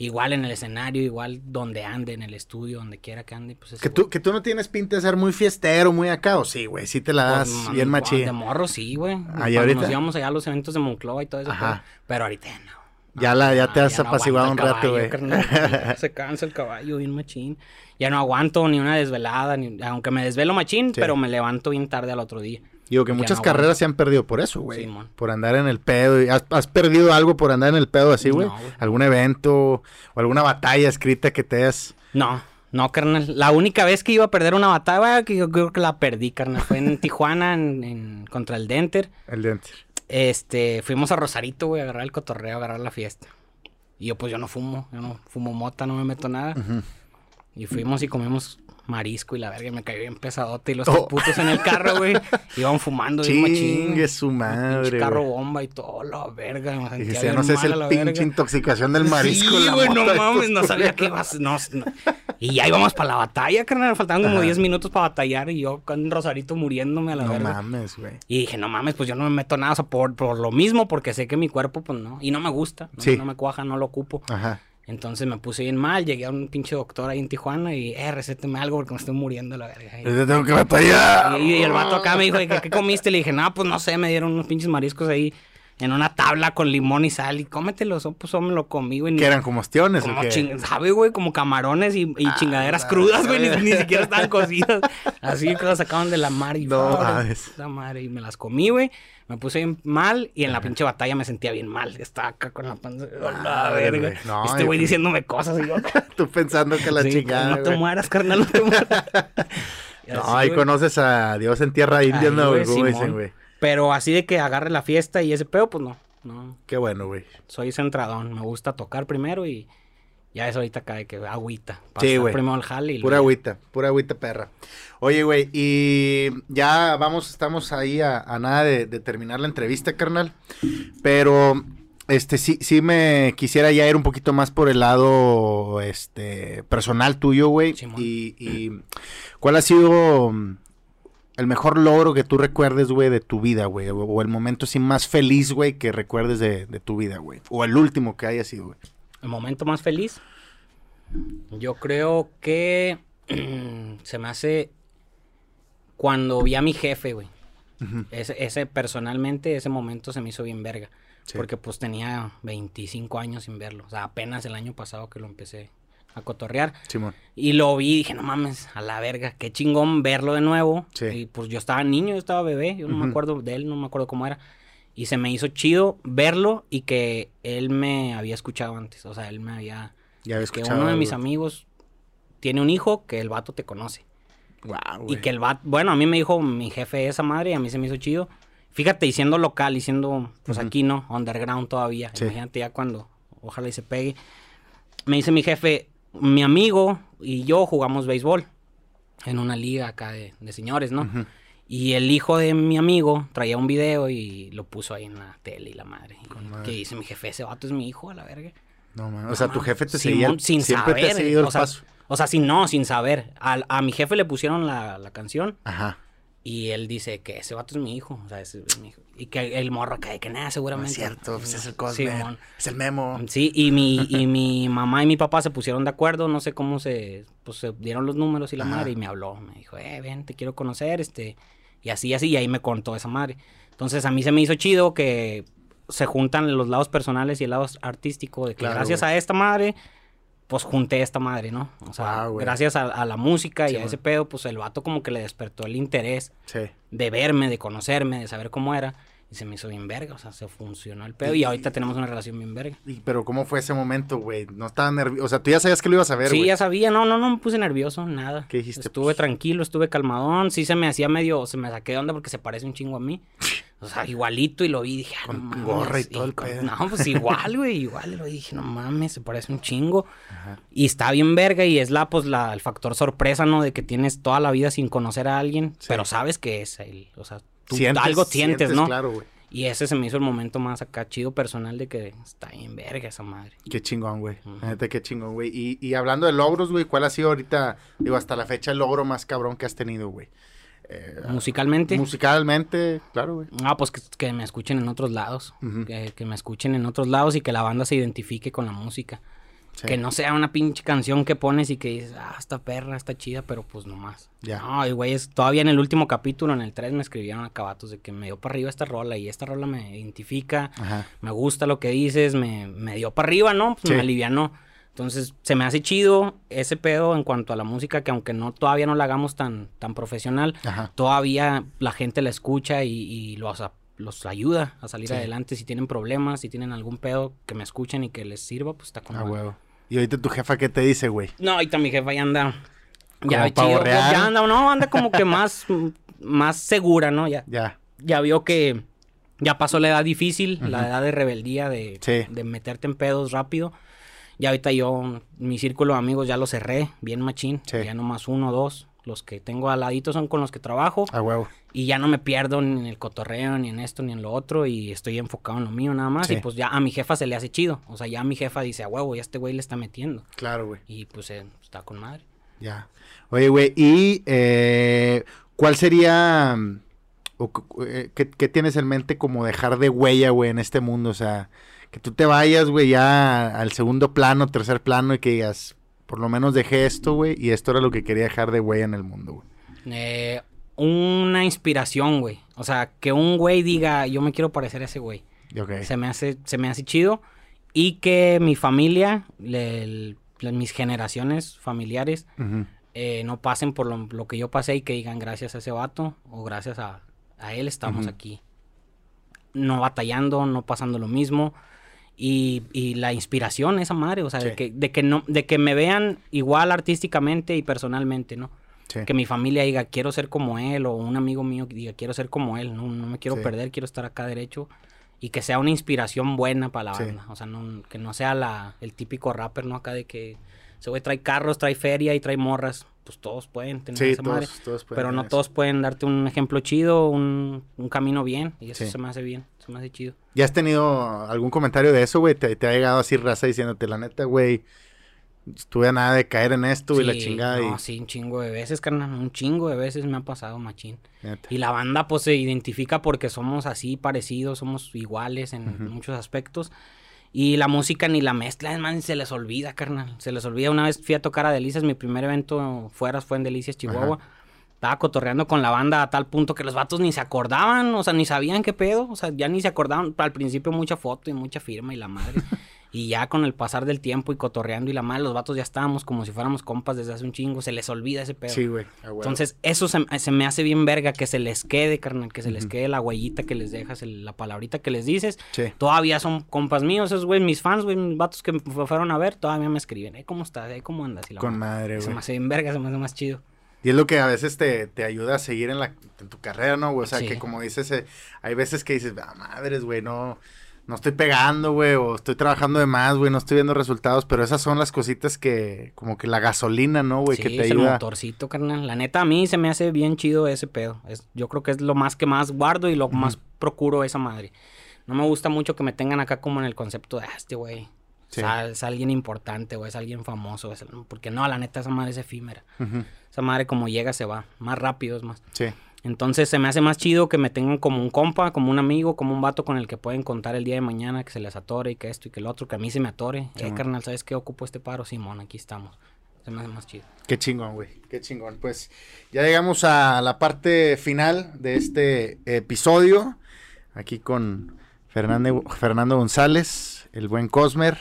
Igual en el escenario, igual donde ande, en el estudio, donde quiera que ande, pues es Que tú, que tú no tienes pinta de ser muy fiestero, muy acá, o sí, güey, sí te la das Pues, bien machín. De morro, sí, güey. ¿y Cuando ahorita? Nos íbamos allá a los eventos de Monclova y todo eso. Ajá. Pero, pero ahorita ya no. Ya la- ya te has no apaciguado un rato, güey. <laughs> Se cansa el caballo bien machín. Ya no aguanto ni una desvelada, ni, aunque me desvelo machín, Sí. pero me levanto bien tarde al otro día. Digo que muchas no carreras se han perdido por eso, güey. Simón. por andar en el pedo. ¿Has, has perdido algo por andar en el pedo así, güey? No. ¿Algún evento o alguna batalla escrita que te hayas... No, No, carnal. La única vez que iba a perder una batalla, que yo creo que la perdí, carnal. Fue en <laughs> Tijuana, en, en- contra el Denter. El diente. Este, fuimos a Rosarito, güey, a agarrar el cotorreo, a agarrar la fiesta. Y yo, pues, yo no fumo, yo no fumo mota, no me meto nada. Y fuimos y comimos marisco y la verga, y me cayó bien pesadote. Y los Oh. putos en el carro, güey, <laughs> iban fumando bien machín. Chingue su madre. pinche carro bomba y todo, la verga. Me Y bien no sé, a el la pinche verga. intoxicación del marisco. Sí, güey, no mames, no sabía que ibas. No, no. Y ya íbamos para la batalla, carnal. Faltaban como Ajá. 10 minutos para batallar y yo con Rosarito muriéndome a la No verga. mames, güey. Y dije, no mames, pues yo no me meto nada, o sea, por, por lo mismo, porque sé que mi cuerpo, pues no. Y no me gusta, no, Sí. no me cuaja, no lo ocupo. Ajá. Entonces me puse bien mal, llegué a un pinche doctor ahí en Tijuana y, eh, recéteme algo porque me estoy muriendo la verga. Y, Yo tengo que batallar. y- y el vato acá me dijo, ¿qué, qué comiste? Le dije, no, pues no sé, me dieron unos pinches mariscos ahí en una tabla con limón y sal y cómetelos, oh, pues yo me lo comí, güey. Que eran como ostiones, ¿o como qué? ¿sabe, güey? Como camarones y, y Ah, chingaderas crudas, güey. Ni, siquiera estaban cocidas. Así que las sacaban de la mar y No mames. la madre. Y me las comí, güey. Me puse bien mal y en la pinche batalla me sentía bien mal. Estaba acá con la panza. ¡oh, la verga! güey. No, este güey diciéndome cosas y yo. <laughs> Tú pensando que la sí, chingada. No te güey. mueras, carnal, no te mueras. <laughs> Y No, ahí güey. conoces a Dios en tierra india, ¿no, güey? güey, Pero así de que agarre la fiesta y ese pedo, pues no. No. Qué bueno, güey. Soy centradón. Me gusta tocar primero y ya es ahorita acá de que agüita. Sí, güey. Primero al jale y Pura agüita, pura agüita perra. Oye, güey, y ya vamos, estamos ahí a, a nada de, de terminar la entrevista, carnal. Pero, este, sí, sí me quisiera ya ir un poquito más por el lado, este, personal tuyo, güey. Y, y, ¿cuál ha sido el mejor logro que tú recuerdes, güey, de tu vida, güey? O, o el momento así más feliz, güey, que recuerdes de, de tu vida, güey. O el último que haya sido, güey. El momento más feliz. Yo creo que <clears throat> se me hace cuando vi a mi jefe, güey. Ese, ese personalmente, ese momento se me hizo bien verga. Sí. Porque pues tenía 25 años sin verlo. O sea, apenas el año pasado que lo empecé a cotorrear. Simón. Y lo vi y dije, no mames, a la verga, qué chingón verlo de nuevo. Sí. Y pues yo estaba niño, yo estaba bebé, yo no Ujú. me acuerdo de él, no me acuerdo cómo era. Y se me hizo chido verlo y que él me había escuchado antes. O sea, él me había... Ya había que escuchado uno de mis amigos tiene un hijo que el vato te conoce. Guau, Y que el vato, bueno, a mí me dijo mi jefe esa madre y a mí se me hizo chido. Fíjate, y siendo local y siendo, pues Ujú. aquí no, underground todavía. Sí. Imagínate ya cuando, ojalá y se pegue. Me dice mi jefe, mi amigo y yo jugamos béisbol en una liga acá de, de señores, ¿no? Y el hijo de mi amigo traía un video y lo puso ahí en la tele y la madre. Y. Que dice mi jefe, ese vato es mi hijo, a la verga. No, man. O No sea, tu jefe te seguía, sin siempre saber, te ha seguido el o sea, paso. O sea, sin no, sin saber. Al- A, mi jefe le pusieron la, la canción Ajá. Y él dice que ese vato es mi hijo. O sea, ese es mi hijo. Y que el morro cae que nada, No seguramente. es cierto, pues es el Simón. es el memo. Sí, y mi, y mi mamá y mi papá se pusieron de acuerdo, no sé cómo se, pues se dieron los números y la Ajá. madre, y me habló, me dijo, eh, ven, te quiero conocer, este, y así, así, y ahí me contó esa madre. Entonces a mí se me hizo chido que se juntan los lados personales y el lado artístico, de que Claro, gracias güey. a esta madre, pues junté esta madre, ¿no? O sea, gracias a, a la música Sí, y a man. ese pedo, pues el vato como que le despertó el interés Sí. de verme, de conocerme, de saber cómo era. Y se me hizo bien verga, o sea, se funcionó el pedo. Y, Y- ahorita tenemos una relación bien verga. Y- pero ¿cómo fue ese momento, güey? No estaba nervioso. O sea, tú ya sabías que lo ibas a ver, Sí, ya sabía, no, no, no me puse nervioso, nada. ¿Qué dijiste? Estuve Pues- tranquilo, estuve calmadón, sí se me hacía medio, se me saqué de onda porque se parece un chingo a mí. <laughs> O sea, igualito y lo vi y dije, ah, Con no mames. gorra y todo el pedo. No, pues igual, güey, <laughs> igual. Y lo dije, no mames, se parece un chingo. Ajá. Y está bien verga y es la, pues, la, el factor sorpresa, ¿no? De que tienes toda la vida sin conocer a alguien, Sí. pero sabes que es él. O sea, tú Sientes- algo sientes, ¿no? Claro, güey. Y ese se me hizo el momento más acá chido personal de que está bien verga esa madre. Qué chingón, güey. Neta, qué chingón, güey. Y, y hablando de logros, güey, ¿cuál ha sido ahorita, digo, hasta la fecha, el logro más cabrón que has tenido, güey? Eh, Musicalmente. musicalmente, claro, güey. Ah, pues que, que me escuchen en otros lados. Que me escuchen en otros lados y que la banda se identifique con la música. Sí. Que no sea una pinche canción que pones y que dices, ah, esta perra, está chida, pero pues nomás. Ya. No, y güeyes, todavía en el último capítulo, en el 3, me escribieron acabatos de que me dio para arriba esta rola y esta rola me identifica, Ajá. me gusta lo que dices, me, me dio para arriba, ¿no? Pues Sí. me alivianó. Entonces, se me hace chido ese pedo en cuanto a la música, que aunque no todavía no la hagamos tan, tan profesional, Ajá. todavía la gente la escucha y, y los, a- los ayuda a salir Sí. adelante. Si tienen problemas, si tienen algún pedo, que me escuchen y que les sirva, pues está con Ah, huevo. ¿Y ahorita tu jefa qué te dice, güey? No, ahorita mi jefa ya anda. Ya, chido, ya anda, no, anda como que más, más segura, ¿no? Ya, Ya. ya vio que ya pasó la edad difícil, la edad de rebeldía, de, Sí. de meterte en pedos rápido. Ya ahorita yo, mi círculo de amigos ya lo cerré, bien machín. Sí. Ya nomás uno dos. Los que tengo al ladito son con los que trabajo. A huevo. Y ya no me pierdo ni en el cotorreo, ni en esto, ni en lo otro. Y estoy enfocado en lo mío nada más. Sí. Y pues ya a mi jefa se le hace chido. O sea, ya mi jefa dice, a huevo, ya este güey le está metiendo. Claro, güey. Y pues eh, está con madre. Ya. Oye, güey, ¿y eh, cuál sería... o eh, ¿qué, qué tienes en mente como dejar de huella, güey, en este mundo? O sea, que tú te vayas, güey, ya al segundo plano, tercer plano y que digas, por lo menos dejé esto, güey, y esto era lo que quería dejar de huella en el mundo, güey. Eh, una inspiración, güey. O sea, que un güey diga, yo me quiero parecer a ese güey. Y ok. Se me hace, se me hace chido. Y que mi familia, le- el- le- mis generaciones familiares, eh, no pasen por lo, lo que yo pasé y que digan gracias a ese vato o gracias a, a él estamos aquí. No batallando, no pasando lo mismo. Y, y la inspiración, esa madre, o sea, Sí. de, que, de, que no, de que me vean igual artísticamente y personalmente, ¿no? Sí. Que mi familia diga, quiero ser como él, o un amigo mío diga, quiero ser como él, no, no me quiero Sí. perder, quiero estar acá derecho. Y que sea una inspiración buena para la banda. O sea, no, que no sea la, el típico rapper, ¿no? Acá de que ese güey trae carros, trae feria y trae morras. Pues todos pueden tener Sí, esa madre. todos, todos pueden Pero no eso. todos pueden darte un ejemplo chido, un, un camino bien. Y eso se me hace bien, se me hace chido. ¿Ya has tenido algún comentario de eso, güey? ¿Te, te ha llegado así raza diciéndote, la neta, güey, estuve a nada de caer en esto y la chingada No, y... sí, un chingo de veces, carnal. Un chingo de veces me ha pasado, machín. Neta. Y la banda pues se identifica porque somos así parecidos, somos iguales en Ujú. muchos aspectos. Y la música ni la mezcla, es más, se les olvida, carnal. Se les olvida. Una vez fui a tocar a Delicias, mi primer evento fuera fue en Delicias, Chihuahua. Estaba cotorreando con la banda a tal punto que los vatos ni se acordaban, o sea, ni sabían qué pedo, o sea, ya ni se acordaban. Al principio mucha foto y mucha firma y la madre. <laughs> y ya con el pasar del tiempo y cotorreando y la madre, los vatos ya estábamos como si fuéramos compas desde hace un chingo, se les olvida ese pedo. Sí, güey. Entonces, eso se, se me hace bien verga, que se les quede, carnal, que se les quede la huellita que les dejas, el- la palabrita que les dices. Sí. Todavía son compas míos, esos güey, mis fans, güey, mis vatos que me fu- fueron a ver, todavía me escriben, eh, ¿cómo estás? Eh, ¿Cómo andas? Y la Con madre. madre, Se güey. me hace bien verga, se me hace más chido. Y es lo que a veces te, te ayuda a seguir en, la, en tu carrera, ¿no, güey? O sea, Sí. que como dices, eh, hay veces que dices, ah, madres, güey, no, no estoy pegando, güey, o estoy trabajando de más, güey, no estoy viendo resultados, pero esas son las cositas que, como que la gasolina, ¿no, güey? sí, que te es el ayuda. motorcito, carnal. La neta, a mí se me hace bien chido ese pedo. Es, yo creo que es lo más que más guardo y lo más procuro esa madre. No me gusta mucho que me tengan acá como en el concepto de, ah, este güey. Sí. o sea, es alguien importante o es alguien famoso. es- porque no, la neta, esa madre es efímera. Esa madre como llega se va. Más rápido es más. Sí, Entonces se me hace más chido que me tengan como un compa, como un amigo, como un vato con el que pueden contar el día de mañana, que se les atore y que esto y que el otro, que a mí se me atore. Sí, eh, carnal, ¿sabes qué? Ocupo este paro, Simón, aquí estamos. Se me hace más chido. qué chingón, güey, qué chingón. Pues ya llegamos a la parte final de este episodio, aquí con Fernando, Fernando González, el buen Cosmer,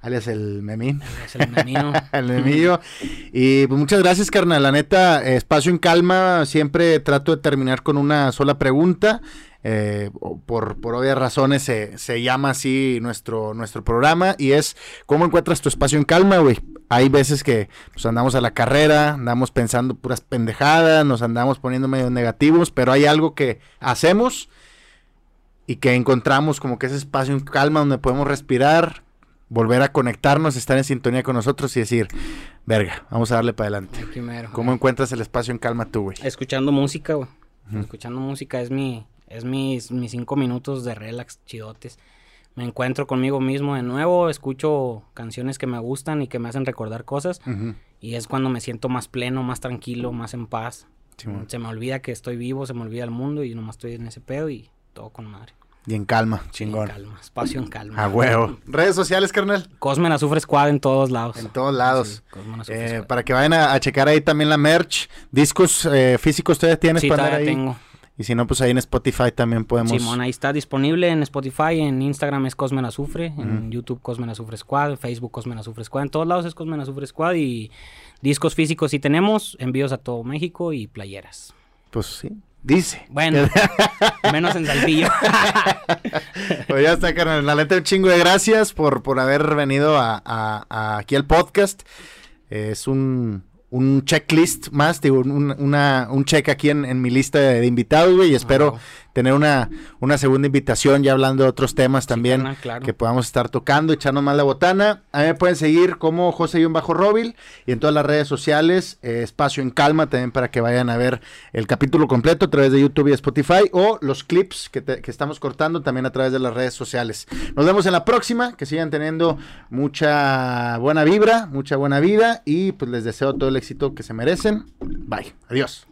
alias el Memín. Es el menino. <laughs> el memillo. Y pues muchas gracias, carnal. La neta, eh, espacio en calma. Siempre trato de terminar con una sola pregunta. Eh, por, por obvias razones se, se llama así nuestro, nuestro programa. Y es, ¿cómo encuentras tu espacio en calma, güey? Hay veces que pues, andamos a la carrera, andamos pensando puras pendejadas, nos andamos poniendo medio negativos, pero hay algo que hacemos y que encontramos como que ese espacio en calma donde podemos respirar, volver a conectarnos, estar en sintonía con nosotros y decir, verga, vamos a darle para adelante. El primero. ¿Cómo encuentras el espacio en calma tú, güey? Escuchando música, güey. Escuchando música es mi, es mis, mis cinco minutos de relax chidotes. Me encuentro conmigo mismo de nuevo, escucho canciones que me gustan y que me hacen recordar cosas. Y es cuando me siento más pleno, más tranquilo, más en paz. Se me olvida que estoy vivo, se me olvida el mundo y nomás estoy en ese pedo y todo con madre. Y en calma, chingón. En calma, espacio en calma. A huevo. Redes sociales, carnal. Cosmen Azufre Squad en todos lados. En todos lados. Sí, Cosmen Azufre Eh, Squad. para que vayan a, a checar ahí también la merch. Discos eh, físicos todavía tienes Sí, para todavía ahí. tengo. Y si no, pues ahí en Spotify también podemos. Simón, ahí está disponible en Spotify, en Instagram es Cosmen Azufre, en. YouTube Cosmen Azufre Squad, en Facebook Cosmen Azufre Squad, en todos lados es Cosmen Azufre Squad y discos físicos sí tenemos, envíos a todo México y playeras. Pues sí. Dice. Bueno, <laughs> menos en Saltillo. <laughs> pues ya está, carnal. La neta, un chingo de gracias por, por haber venido a, aquí al podcast. Es un, un checklist más, digo, un, una, un check aquí en, mi lista de, invitados, güey, y espero tener una, una segunda invitación ya hablando de otros temas también que podamos estar tocando, echarnos más la botana. A mí me pueden seguir como José-Robil y en todas las redes sociales, eh, Espacio en Calma también para que vayan a ver el capítulo completo a través de YouTube y Spotify o los clips que, que estamos cortando también a través de las redes sociales. Nos vemos en la próxima, que sigan teniendo mucha buena vibra, mucha buena vida y pues les deseo todo el éxito que se merecen. Bye, adiós.